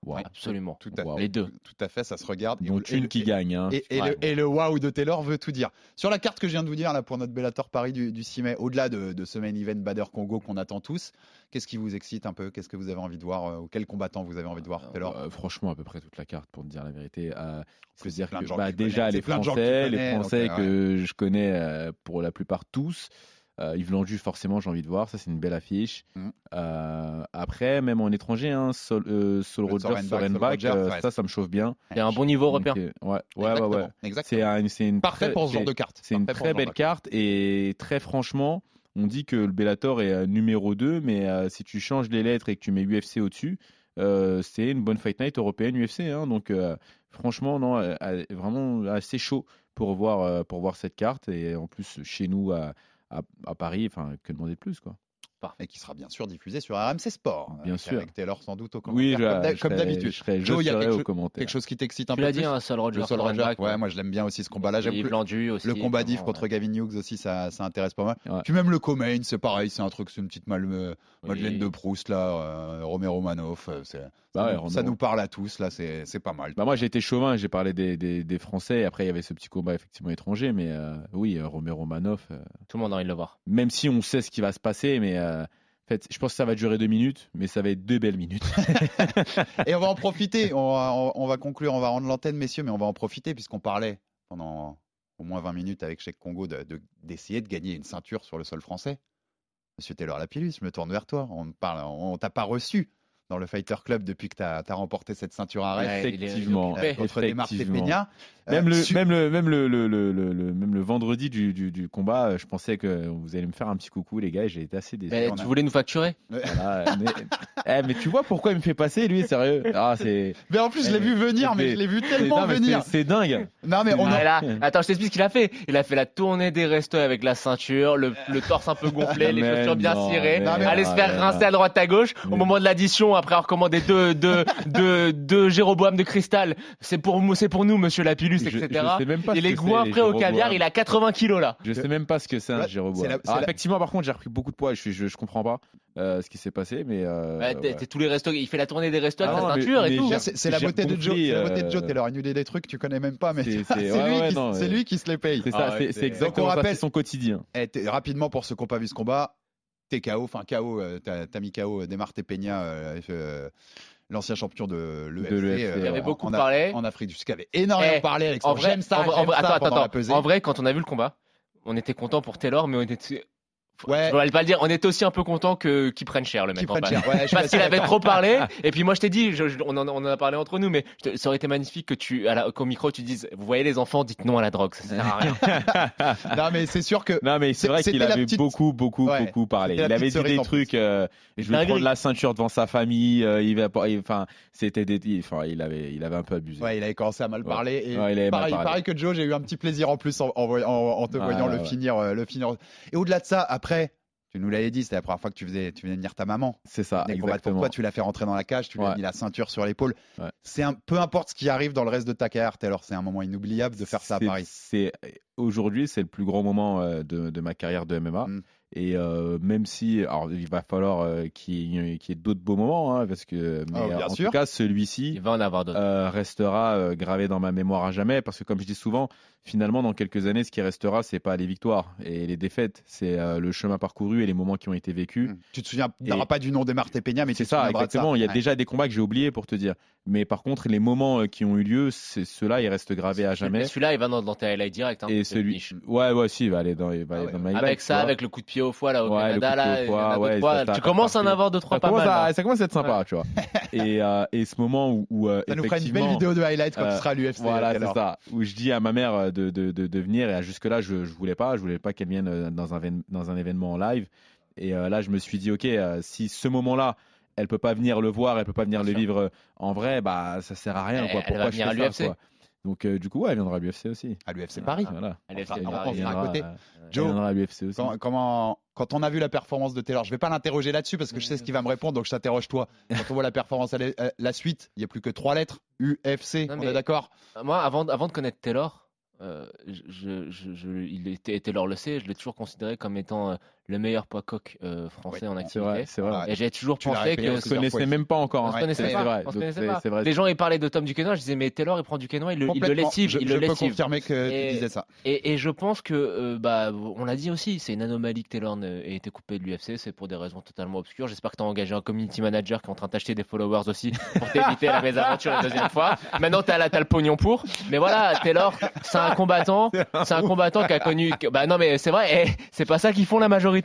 Speaker 8: Ouais.
Speaker 2: Absolument.
Speaker 1: Tout à fait.
Speaker 2: Les deux.
Speaker 1: Tout à fait, ça se regarde. Et
Speaker 8: Dont
Speaker 1: on- et
Speaker 8: une
Speaker 1: le-
Speaker 8: qui gagne. Hein.
Speaker 1: Et, et
Speaker 2: Ouais.
Speaker 1: le, et le waouh de Taylor veut tout dire. Sur la carte que je viens de vous dire là pour notre Bellator Paris du, du 6 mai, au-delà de, de ce main event Bader Congo qu'on attend tous, qu'est-ce qui vous excite un peu? Qu'est-ce que vous avez envie de voir euh, ou Quel combattant vous avez envie de voir Taylor?
Speaker 8: Euh, franchement, à peu près toute la carte, pour te dire la vérité. Euh,
Speaker 1: c'est de
Speaker 8: que bah,
Speaker 1: que
Speaker 8: déjà
Speaker 1: connais.
Speaker 8: les Français, les
Speaker 1: donc,
Speaker 8: Français que je connais euh, pour la plupart tous. Euh, Yves Landu, forcément, j'ai envie de voir. Ça, c'est une belle affiche.
Speaker 1: Mhm.
Speaker 8: Euh, après, même en étranger, hein, Sol, euh, Sol Rogers,
Speaker 1: Sorenbach,
Speaker 8: euh,
Speaker 1: ouais.
Speaker 8: ça, ça me chauffe bien.
Speaker 2: Il y a un bon niveau européen.
Speaker 8: Donc, euh, ouais, ouais, ouais,
Speaker 1: Exactement,
Speaker 8: ouais. C'est un- c'est une
Speaker 1: Parfait
Speaker 8: très-
Speaker 1: pour ce genre de carte.
Speaker 8: C'est une très belle carte et très franchement, on dit que le Bellator est numéro 2, mais euh, si tu changes les lettres et que tu mets UFC au-dessus, euh, c'est une bonne fight night européenne UFC. hein. donc euh, franchement, non, vraiment assez chaud pour voir, euh, pour voir cette carte et en plus chez nous à, à, à Paris, enfin que demander de plus quoi.
Speaker 2: Parfait.
Speaker 1: et qui sera bien sûr diffusé sur RMC Sport.
Speaker 8: Bien
Speaker 1: avec-
Speaker 8: sûr.
Speaker 1: Avec Taylor sans doute au
Speaker 8: Oui,
Speaker 1: commentaire,
Speaker 8: je-
Speaker 1: comme d'habitude.
Speaker 8: je
Speaker 1: Joe, il y a quelque, chose-
Speaker 8: commentaire.
Speaker 1: quelque chose qui t'excite un
Speaker 2: Tu
Speaker 1: peu
Speaker 2: l'as
Speaker 1: plus
Speaker 2: dit, hein, Sol Roger,
Speaker 1: Le Sol Roger, ouais,
Speaker 2: ouais.
Speaker 1: moi je l'aime bien aussi ce combat-là. J'aime le combat
Speaker 2: vraiment,
Speaker 1: contre Gavin Hughes aussi, ça, ça intéresse pas mal.
Speaker 8: Ouais.
Speaker 1: Puis même le Comain, c'est pareil, c'est un truc, c'est une petite mal, euh,
Speaker 2: Oui.
Speaker 1: Madeleine de Proust là, euh, Romero Manoff, euh, c'est-
Speaker 8: Bah
Speaker 1: ça,
Speaker 8: ouais,
Speaker 1: nous, ça
Speaker 8: Romero.
Speaker 1: nous parle à tous là, c'est c'est pas mal.
Speaker 8: Bah moi j'ai été chauvin, j'ai parlé des, des, des Français, et après il y avait ce petit combat effectivement étranger, mais euh, oui, euh, Romero Manoff, euh,
Speaker 2: Tout le monde a envie de le voir.
Speaker 8: même si on sait ce qui va se passer, mais euh, je pense que ça va durer deux minutes, mais ça va être deux belles minutes. [LAUGHS]
Speaker 1: Et on va en profiter, on va, on- on va conclure, on va rendre l'antenne messieurs, mais on va en profiter puisqu'on parlait pendant au moins 20 minutes avec Cheikh Congo de- de- d'essayer de, gagner une ceinture sur le sol français. Monsieur Taylor Lapillus, je me tourne vers toi, on ne parle, on t'a pas reçu dans le Fighter Club depuis que tu as, remporté cette ceinture à Rennes.
Speaker 2: Ouais,
Speaker 8: effectivement,
Speaker 2: occupé.
Speaker 1: contre
Speaker 8: effectivement.
Speaker 1: Peña.
Speaker 8: Même
Speaker 1: Euh,
Speaker 8: le,
Speaker 1: su-
Speaker 8: même le, même le, le, le, même le vendredi du, du, du combat, euh, je pensais que vous allez me faire un petit coucou, les gars, et j'ai été assez déçu.
Speaker 2: Mais tu voulais nous facturer?
Speaker 8: Voilà, mais, [LAUGHS] eh, mais tu vois pourquoi il me fait passer, lui, sérieux? Ah, c'est, [LAUGHS]
Speaker 1: Mais en plus, je l'ai vu venir, mais je l'ai vu tellement
Speaker 8: non,
Speaker 1: venir.
Speaker 8: c'est- dingue.
Speaker 1: Non, mais on en-
Speaker 2: là, Attends, je t'explique ce qu'il a fait. Il a fait la tournée des restos avec la ceinture, le, le torse un peu gonflé, [LAUGHS] les chaussures bien
Speaker 8: non,
Speaker 2: cirées, aller se faire rincer à droite à gauche. Au moment de l'addition, après avoir commandé deux, deux, deux, deux Jéroboam de cristal, c'est pour, nous- c'est pour nous, monsieur Lapillus,
Speaker 8: Je-
Speaker 2: etc.
Speaker 8: je sais même pas
Speaker 2: il
Speaker 8: ce
Speaker 2: est
Speaker 8: que c'est,
Speaker 2: goinfré
Speaker 8: les
Speaker 2: au caviar, il a 80 kilos là.
Speaker 8: Je sais même pas ce que c'est un
Speaker 1: Ouais,
Speaker 8: Jéroboam.
Speaker 1: la- la-
Speaker 8: Effectivement, par contre, j'ai repris beaucoup de poids. Je, je, je comprends pas euh, ce qui s'est passé, mais. euh,
Speaker 2: Bah,
Speaker 8: ouais.
Speaker 2: tous les restos, il fait la tournée des restos
Speaker 8: Ah
Speaker 2: avec
Speaker 8: non,
Speaker 2: sa
Speaker 8: mais-
Speaker 2: ceinture et
Speaker 8: mais
Speaker 2: tout.
Speaker 1: C'est la beauté de Joe, c'est la beauté de
Speaker 8: euh,
Speaker 1: Joe Taylor. annulé des trucs que tu connais même pas, mais
Speaker 8: C'est- [LAUGHS]
Speaker 1: lui,
Speaker 8: ouais,
Speaker 1: qui-
Speaker 8: non,
Speaker 1: c'est
Speaker 8: ouais.
Speaker 1: lui qui se les paye.
Speaker 8: C'est ça,
Speaker 2: Ah ouais,
Speaker 8: c'est- exactement son quotidien.
Speaker 1: Eh, rapidement pour ceux qui n'ont pas vu ce combat, t'es KO, enfin KO, euh, t'as mis KO euh, Desmartes Peña, euh, euh, l'ancien champion de
Speaker 8: l'UFC,
Speaker 2: Il avait
Speaker 8: ouais.
Speaker 2: beaucoup
Speaker 1: en,
Speaker 2: parlé.
Speaker 1: En Afrique du Sud, qui avait énormément
Speaker 2: Eh,
Speaker 1: parlé avec
Speaker 2: En vrai,
Speaker 1: j'aime ça,
Speaker 2: en
Speaker 1: ça
Speaker 2: attends, attends, en vrai, quand on a vu le combat, on était content pour Taylor, mais on était.
Speaker 1: Ouais.
Speaker 2: Je vais pas le dire, on était aussi un peu content que qu'il prenne cher le mec.
Speaker 1: Qui
Speaker 2: en
Speaker 1: prenne
Speaker 2: face.
Speaker 1: cher. Ouais, je suis
Speaker 2: Parce qu'il avait trop parlé. [LAUGHS] Et puis moi je t'ai dit, je- je- on, en, on en a parlé entre nous, mais je te- ça aurait été magnifique que tu, à la, qu'au micro, tu dises, vous voyez les enfants, dites non à la drogue, ça sert à rien. [LAUGHS]
Speaker 1: Non, mais c'est sûr que
Speaker 8: Non, mais c'est
Speaker 1: C'est-
Speaker 8: vrai qu'il avait
Speaker 1: petite-
Speaker 8: beaucoup, beaucoup,
Speaker 1: Ouais,
Speaker 8: beaucoup parlé. Il avait dit des trucs. euh, je vais prendre la ceinture devant sa famille. euh, il va, enfin, c'était des, enfin, il avait, il avait un peu abusé.
Speaker 1: Ouais, il avait commencé à mal
Speaker 8: Ouais.
Speaker 1: parler. Et
Speaker 8: Ouais, il mal
Speaker 1: pareil,
Speaker 8: parlé.
Speaker 1: pareil que Joe, j'ai eu un petit plaisir en plus en, te voyant le, finir, euh, le finir. Et au-delà de ça, après, tu nous l'avais dit, c'était la première fois que tu faisais, tu venais venir ta maman.
Speaker 8: C'est ça,
Speaker 1: Venir combattre pour toi, tu l'as fait rentrer dans la cage, tu lui as mis la ceinture sur l'épaule.
Speaker 8: Ouais.
Speaker 1: C'est un peu importe ce qui arrive dans le reste de ta carrière, alors c'est un moment inoubliable de faire ça à Paris.
Speaker 8: C'est aujourd'hui, c'est le plus grand moment euh, de, de ma carrière de MMA.
Speaker 1: Mm.
Speaker 8: Et euh, même si, alors il va falloir euh, qu'il y ait, d'autres beaux moments, hein, parce que, mais
Speaker 1: Oh, bien
Speaker 8: en
Speaker 1: sûr.
Speaker 8: tout cas, celui-ci
Speaker 2: Il va en avoir d'autres.
Speaker 8: euh, restera euh, gravé dans ma mémoire à jamais, parce que comme je dis souvent, finalement, dans quelques années, ce qui restera, c'est pas les victoires et les défaites, c'est euh, le chemin parcouru et les moments qui ont été vécus.
Speaker 1: Mm. Tu te souviendras pas du nom des Marthe Peña, mais tu
Speaker 8: C'est ça, exactement. Il y a
Speaker 1: Ouais.
Speaker 8: déjà des combats que j'ai oubliés pour te dire. Mais par contre, les moments qui ont eu lieu, c'est ceux-là, ils restent gravés à jamais.
Speaker 2: Mais celui-là, il va dans, dans tes highlights direct. Hein,
Speaker 8: Et celui, ouais, ouais, si, il va aller dans, il va
Speaker 1: Ah
Speaker 8: aller
Speaker 1: ouais.
Speaker 8: dans my
Speaker 2: Avec
Speaker 8: life,
Speaker 2: ça, avec le coup de pied au foie là au
Speaker 8: Ouais,
Speaker 2: Canada, là,
Speaker 8: au foie, ouais,
Speaker 2: tu commences à en avoir deux trois
Speaker 8: ça
Speaker 2: pas mal.
Speaker 8: à,
Speaker 2: là.
Speaker 8: ça commence à être sympa, tu vois. [LAUGHS] Et, euh, et ce moment où, où euh,
Speaker 1: Ça nous fera une belle vidéo de highlight quand
Speaker 8: euh,
Speaker 1: tu seras à l'UFC.
Speaker 8: Voilà, c'est ça. Où je dis à ma mère euh, de, de, de, de venir, et jusque-là, je, je voulais pas, je voulais pas qu'elle vienne dans un, vén- dans un événement en live. Et euh, là, je me suis dit, ok, si ce moment-là, elle peut pas venir le voir, elle peut pas venir
Speaker 2: Bien
Speaker 8: le
Speaker 2: sûr.
Speaker 8: vivre en vrai, bah ça sert à rien. Quoi.
Speaker 2: elle va
Speaker 8: Pourquoi je
Speaker 2: venir
Speaker 8: fais
Speaker 2: à l'UFC.
Speaker 8: Donc euh, du coup, ouais, elle viendra à l'UFC aussi.
Speaker 1: À l'UFC Paris.
Speaker 8: Voilà.
Speaker 1: On on à côté.
Speaker 8: euh,
Speaker 1: Joe,
Speaker 8: elle viendra à l'UFC aussi.
Speaker 1: Quand, comment, quand on a vu la performance de Taylor, je vais pas l'interroger là-dessus parce que je sais ce qu'il va me répondre, donc je t'interroge toi. [LAUGHS] Quand on voit la performance, à la, suite, il y a plus que trois lettres. UFC,
Speaker 2: Non,
Speaker 1: on est d'accord?
Speaker 2: Moi, avant, avant de connaître Taylor, euh, je, je, je- il était, Taylor le sait, je l'ai toujours considéré comme étant euh, le meilleur poids coq euh, français en
Speaker 8: C'est vrai,
Speaker 2: activité.
Speaker 8: c'est vrai.
Speaker 1: Ouais.
Speaker 2: Et j'ai toujours
Speaker 1: Tu
Speaker 2: pensé que
Speaker 8: On se connaissait même pas encore.
Speaker 2: on
Speaker 8: hein.
Speaker 2: se connaissait
Speaker 8: C'est
Speaker 2: pas.
Speaker 8: vrai.
Speaker 2: on se connaissait pas.
Speaker 8: vrai.
Speaker 2: Les gens ils parlaient de Tom Duquesnoy, je disais mais Taylor il prend Duquesnoy, il le, il le lessive,
Speaker 1: je,
Speaker 2: il
Speaker 1: je
Speaker 2: le
Speaker 1: peux
Speaker 2: lessive.
Speaker 1: confirmer que
Speaker 2: Et-
Speaker 1: tu disais ça.
Speaker 2: Et, et je pense que, euh, bah, on l'a dit aussi, c'est une anomalie que Taylor ait été coupé de l'UFC, c'est pour des raisons totalement obscures. J'espère que tu as engagé un community manager qui est en train d'acheter des followers aussi pour t'éviter la mésaventure la deuxième fois. Maintenant, tu as, le pognon pour. Mais voilà, Taylor, c'est un combattant, [LAUGHS] c'est un combattant qui a connu. que- Bah non, mais c'est vrai, eh, c'est pas ça qu'ils font la majorité.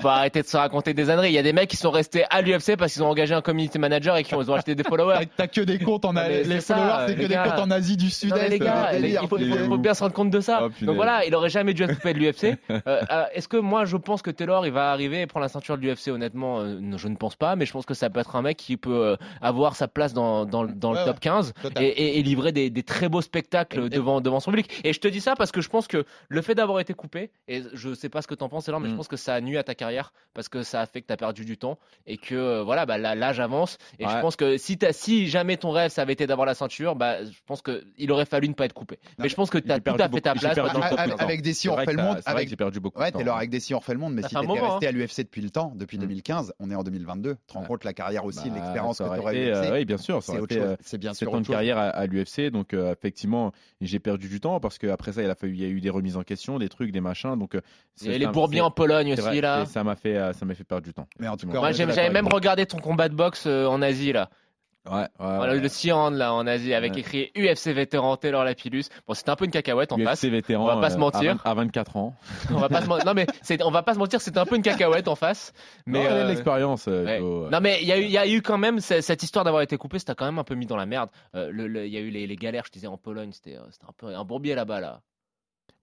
Speaker 2: Faut arrêter de se raconter des âneries. Il y a des mecs qui sont restés à l'UFC parce qu'ils ont engagé un community manager et qui ont, ils ont acheté des followers.
Speaker 1: T'as que des comptes en
Speaker 2: Non, mais
Speaker 1: A- les
Speaker 2: c'est ça,
Speaker 1: followers, c'est que
Speaker 2: les
Speaker 1: des
Speaker 2: gars.
Speaker 1: comptes en Asie du Sud-Est.
Speaker 2: les gars, les- il faut, bien se rendre compte de ça.
Speaker 8: Oh.
Speaker 2: Donc voilà, il aurait jamais dû être coupé de l'UFC. Euh, euh, Est-ce que moi je pense que Taylor il va arriver et prendre la ceinture de l'UFC Honnêtement, euh, je ne pense pas, mais je pense que ça peut être un mec qui peut avoir sa place dans, dans, dans
Speaker 1: Ouais,
Speaker 2: le top
Speaker 1: ouais.
Speaker 2: 15
Speaker 1: Total.
Speaker 2: et, et- et livrer des, des très beaux spectacles
Speaker 1: Et-
Speaker 2: devant, devant son public. Et je te dis ça parce que je pense que le fait d'avoir été coupé, et je sais pas ce que t'en penses, alors, mais je
Speaker 8: Mm.
Speaker 2: pense que ça nuit à ta carrière parce que ça a fait que tu as perdu du temps et que euh, voilà, bah, là, l'âge avance. Et je
Speaker 8: Ouais.
Speaker 2: pense que si, t'as- si jamais ton rêve ça avait été d'avoir la ceinture, bah, je pense qu'il aurait fallu ne pas être coupé. mais je pense que tu as tout à
Speaker 8: perdu
Speaker 2: fait ta place.
Speaker 8: perdu de
Speaker 2: temps.
Speaker 8: temps.
Speaker 1: avec des si
Speaker 8: C'est
Speaker 1: on
Speaker 8: vrai
Speaker 1: fait
Speaker 8: que
Speaker 1: le monde. avec
Speaker 8: j'ai perdu beaucoup de
Speaker 1: Ouais,
Speaker 8: temps,
Speaker 1: Taylor
Speaker 8: ouais.
Speaker 1: avec des si on refait le monde, mais
Speaker 2: Ça
Speaker 1: si t'étais
Speaker 2: moment,
Speaker 1: resté
Speaker 2: hein.
Speaker 1: à l'UFC depuis le temps, depuis 2015, on est en 2022. Tu te rends compte la carrière aussi,
Speaker 8: Bah,
Speaker 1: l'expérience que tu aurais
Speaker 8: euh, oui, bien sûr,
Speaker 1: c'est
Speaker 8: euh,
Speaker 1: C'est bien sûr
Speaker 8: de carrière à, l'UFC, donc euh, effectivement, j'ai perdu du temps parce qu'après ça, il a, y a eu des remises en question, des trucs, des machins. Donc,
Speaker 2: a les
Speaker 8: c'est-
Speaker 2: bourbiers
Speaker 8: c'est-
Speaker 2: en Pologne
Speaker 8: c'est
Speaker 2: aussi,
Speaker 8: vrai,
Speaker 2: là.
Speaker 8: Ça m'a fait, euh, ça m'a fait perdre du temps.
Speaker 1: Mais en tout cas,
Speaker 2: Moi, j'avais même regardé ton combat de boxe euh, en Asie là.
Speaker 8: Ouais, ouais,
Speaker 2: Voilà,
Speaker 8: ouais.
Speaker 2: le Sian là en Asie avec
Speaker 8: Ouais.
Speaker 2: écrit UFC vétéran Taylor Lapillus. Bon, c'était un peu une cacahuète en face.
Speaker 8: UFC vétéran,
Speaker 2: On va pas se mentir.
Speaker 8: À, 20 à 24 ans.
Speaker 2: on va pas se non mais on va pas se mentir, c'était un peu une cacahuète en face. Mais euh,
Speaker 8: l'expérience. euh,
Speaker 2: ouais.
Speaker 8: faut, euh,
Speaker 2: Non mais il y a eu il y a eu quand même ce- cette histoire d'avoir été coupé, c'était quand même un peu mis dans la merde. Euh, le- le- Il y a eu les, les galères, je disais en Pologne, c'était c'était un peu un bourbier là-bas là.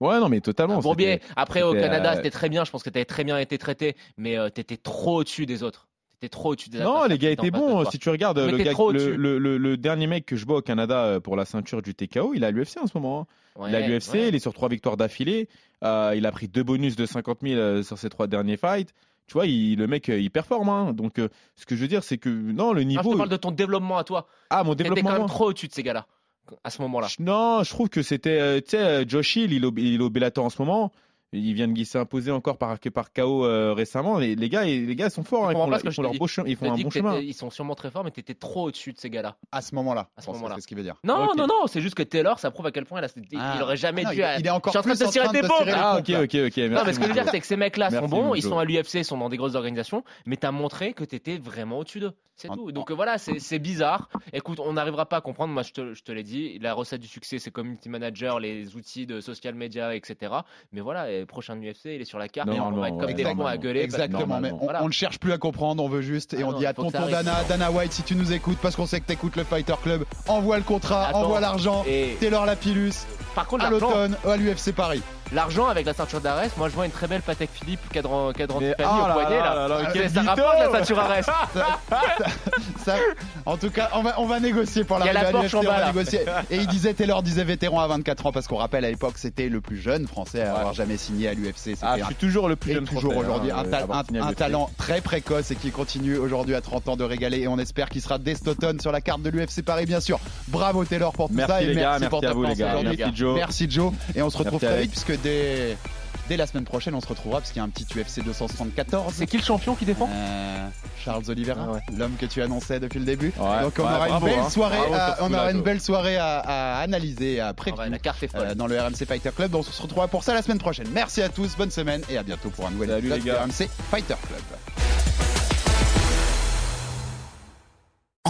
Speaker 8: Ouais, non, mais totalement. C'était-
Speaker 2: Après au Canada,
Speaker 8: euh,
Speaker 2: c'était très bien, je pense que t'avais très bien été traité, mais euh, t'étais trop au-dessus des autres. T'étais trop au-dessus des
Speaker 8: Non, les gars
Speaker 2: étaient
Speaker 8: bons. Si tu regardes
Speaker 2: Mais
Speaker 8: le,
Speaker 2: t'es
Speaker 8: gars-
Speaker 2: trop
Speaker 8: le,
Speaker 2: au-dessus.
Speaker 8: le- le- le dernier mec que je vois au Canada euh, pour la ceinture du TKO, il a l'UFC en ce moment. hein. il a l'UFC,
Speaker 2: ouais.
Speaker 8: il est sur trois victoires d'affilée. Euh, il a pris deux bonus de 50 000 euh, sur ses trois derniers fights. Tu vois, il- le mec, euh, il performe. hein. Donc, euh, ce que je veux dire, c'est que non, le
Speaker 2: Non,
Speaker 8: niveau.
Speaker 2: je te parle de ton développement à toi.
Speaker 8: Ah, mon
Speaker 2: T'étais
Speaker 8: développement.
Speaker 2: quand même trop au-dessus de ces gars-là à ce moment-là.
Speaker 8: Je- Non, je trouve que c'était, euh, tu sais, euh, Josh Hill, il est au, il est au Bellator en ce moment. Il vient de s'imposer encore par, par KO euh, récemment. Les, les gars, les gars sont forts. hein. Ils font, ils
Speaker 2: je
Speaker 8: font
Speaker 2: te
Speaker 8: leur
Speaker 2: dis.
Speaker 8: beau chemin. Ils
Speaker 2: Je
Speaker 8: font
Speaker 2: te
Speaker 8: un bon chemin.
Speaker 2: Ils sont sûrement très forts, mais t'étais trop au-dessus de ces gars-là.
Speaker 1: À ce moment-là.
Speaker 2: À ce
Speaker 1: Bon,
Speaker 2: moment-là.
Speaker 1: C'est ce qu'il veut dire.
Speaker 2: Non, non, non, c'est juste que Taylor, ça prouve à quel point il, a, il-
Speaker 1: Ah.
Speaker 2: il aurait jamais
Speaker 1: Ah
Speaker 2: dû.
Speaker 1: il est- il est encore
Speaker 2: je suis en train de
Speaker 1: plus
Speaker 2: te tirer
Speaker 1: en train
Speaker 2: tes
Speaker 1: de
Speaker 2: pompes.
Speaker 1: tirer les
Speaker 2: là.
Speaker 8: Ah, ok, ok, ok. Merci,
Speaker 2: Non, mais ce que je veux dire, c'est que ces mecs-là sont bons, ils sont à l'UFC, ils sont dans des grosses organisations, mais t'as montré que t'étais vraiment au-dessus d'eux. C'est tout. Donc euh, voilà, c'est bizarre. Écoute, on n'arrivera pas à comprendre. Moi, je te, je te l'ai dit, la recette du succès, c'est community manager, les outils de social media, etc. Mais voilà, et prochain UFC, il est sur la carte. et on va être comme des à gueuler.
Speaker 1: Exactement, mais on,
Speaker 2: Voilà.
Speaker 1: on ne cherche plus à comprendre, on veut juste, et
Speaker 2: Ah
Speaker 1: on
Speaker 2: non,
Speaker 1: dit à tonton. Dana, Dana White, si tu nous écoutes, parce qu'on sait que t'écoutes le Fighter Club, envoie le contrat,
Speaker 2: Attends,
Speaker 1: envoie l'argent,
Speaker 2: et-
Speaker 1: Taylor Lapillus,
Speaker 2: Par contre,
Speaker 1: à
Speaker 2: l'argent,
Speaker 1: l'automne, à l'UFC Paris.
Speaker 2: l'argent avec la ceinture d'Arès, moi je vois une très belle Patek Philippe cadran, cadran Tiffany
Speaker 8: oh
Speaker 2: au
Speaker 8: là
Speaker 2: poignet
Speaker 8: là
Speaker 2: là.
Speaker 8: là là, quel
Speaker 2: ça rapporte la ceinture Arès.
Speaker 1: Ça, en tout cas, on va, on va négocier pour
Speaker 2: Il y a
Speaker 1: l'arrivée
Speaker 2: la
Speaker 1: à l'UFC,
Speaker 2: en
Speaker 1: on
Speaker 2: bas,
Speaker 1: va
Speaker 2: là.
Speaker 1: négocier. Et il disait, Taylor disait vétéran à 24 ans, parce qu'on rappelle à l'époque, c'était le plus jeune français à
Speaker 8: Ouais.
Speaker 1: avoir jamais signé à l'UFC.
Speaker 8: Ah, je suis toujours le plus
Speaker 1: et
Speaker 8: jeune
Speaker 1: toujours
Speaker 8: Français,
Speaker 1: aujourd'hui
Speaker 8: hein,
Speaker 1: un,
Speaker 8: euh,
Speaker 1: ta- un- un talent très précoce et qui continue aujourd'hui à 30 ans de régaler et on espère qu'il sera dès cet automne sur la carte de l'UFC Paris bien sûr. Bravo Taylor pour tout
Speaker 8: Merci
Speaker 1: ça et merci pour ta
Speaker 8: à vous les
Speaker 1: présence
Speaker 8: gars.
Speaker 1: aujourd'hui.
Speaker 8: Merci Joe.
Speaker 1: Merci Joe et on se retrouve très vite puisque dès dès la semaine prochaine on se retrouvera parce qu'il y a un petit UFC 274.
Speaker 2: C'est qui le champion qui défend
Speaker 1: Euh, Charles Oliveira,
Speaker 2: Ah ouais.
Speaker 1: l'homme que tu annonçais depuis le début.
Speaker 8: Ouais,
Speaker 1: Donc on
Speaker 8: ouais,
Speaker 1: aura
Speaker 8: bravo,
Speaker 1: une belle
Speaker 8: hein.
Speaker 1: soirée,
Speaker 8: Bravo
Speaker 1: on aura une belle soirée à, à analyser, à
Speaker 2: Ah La carte est.
Speaker 1: Euh, dans le RMC Fighter Club. Donc on se retrouvera pour ça la semaine prochaine. Merci à tous, bonne semaine et à bientôt pour un nouvel
Speaker 8: Salut,
Speaker 1: épisode du RMC Fighter Club.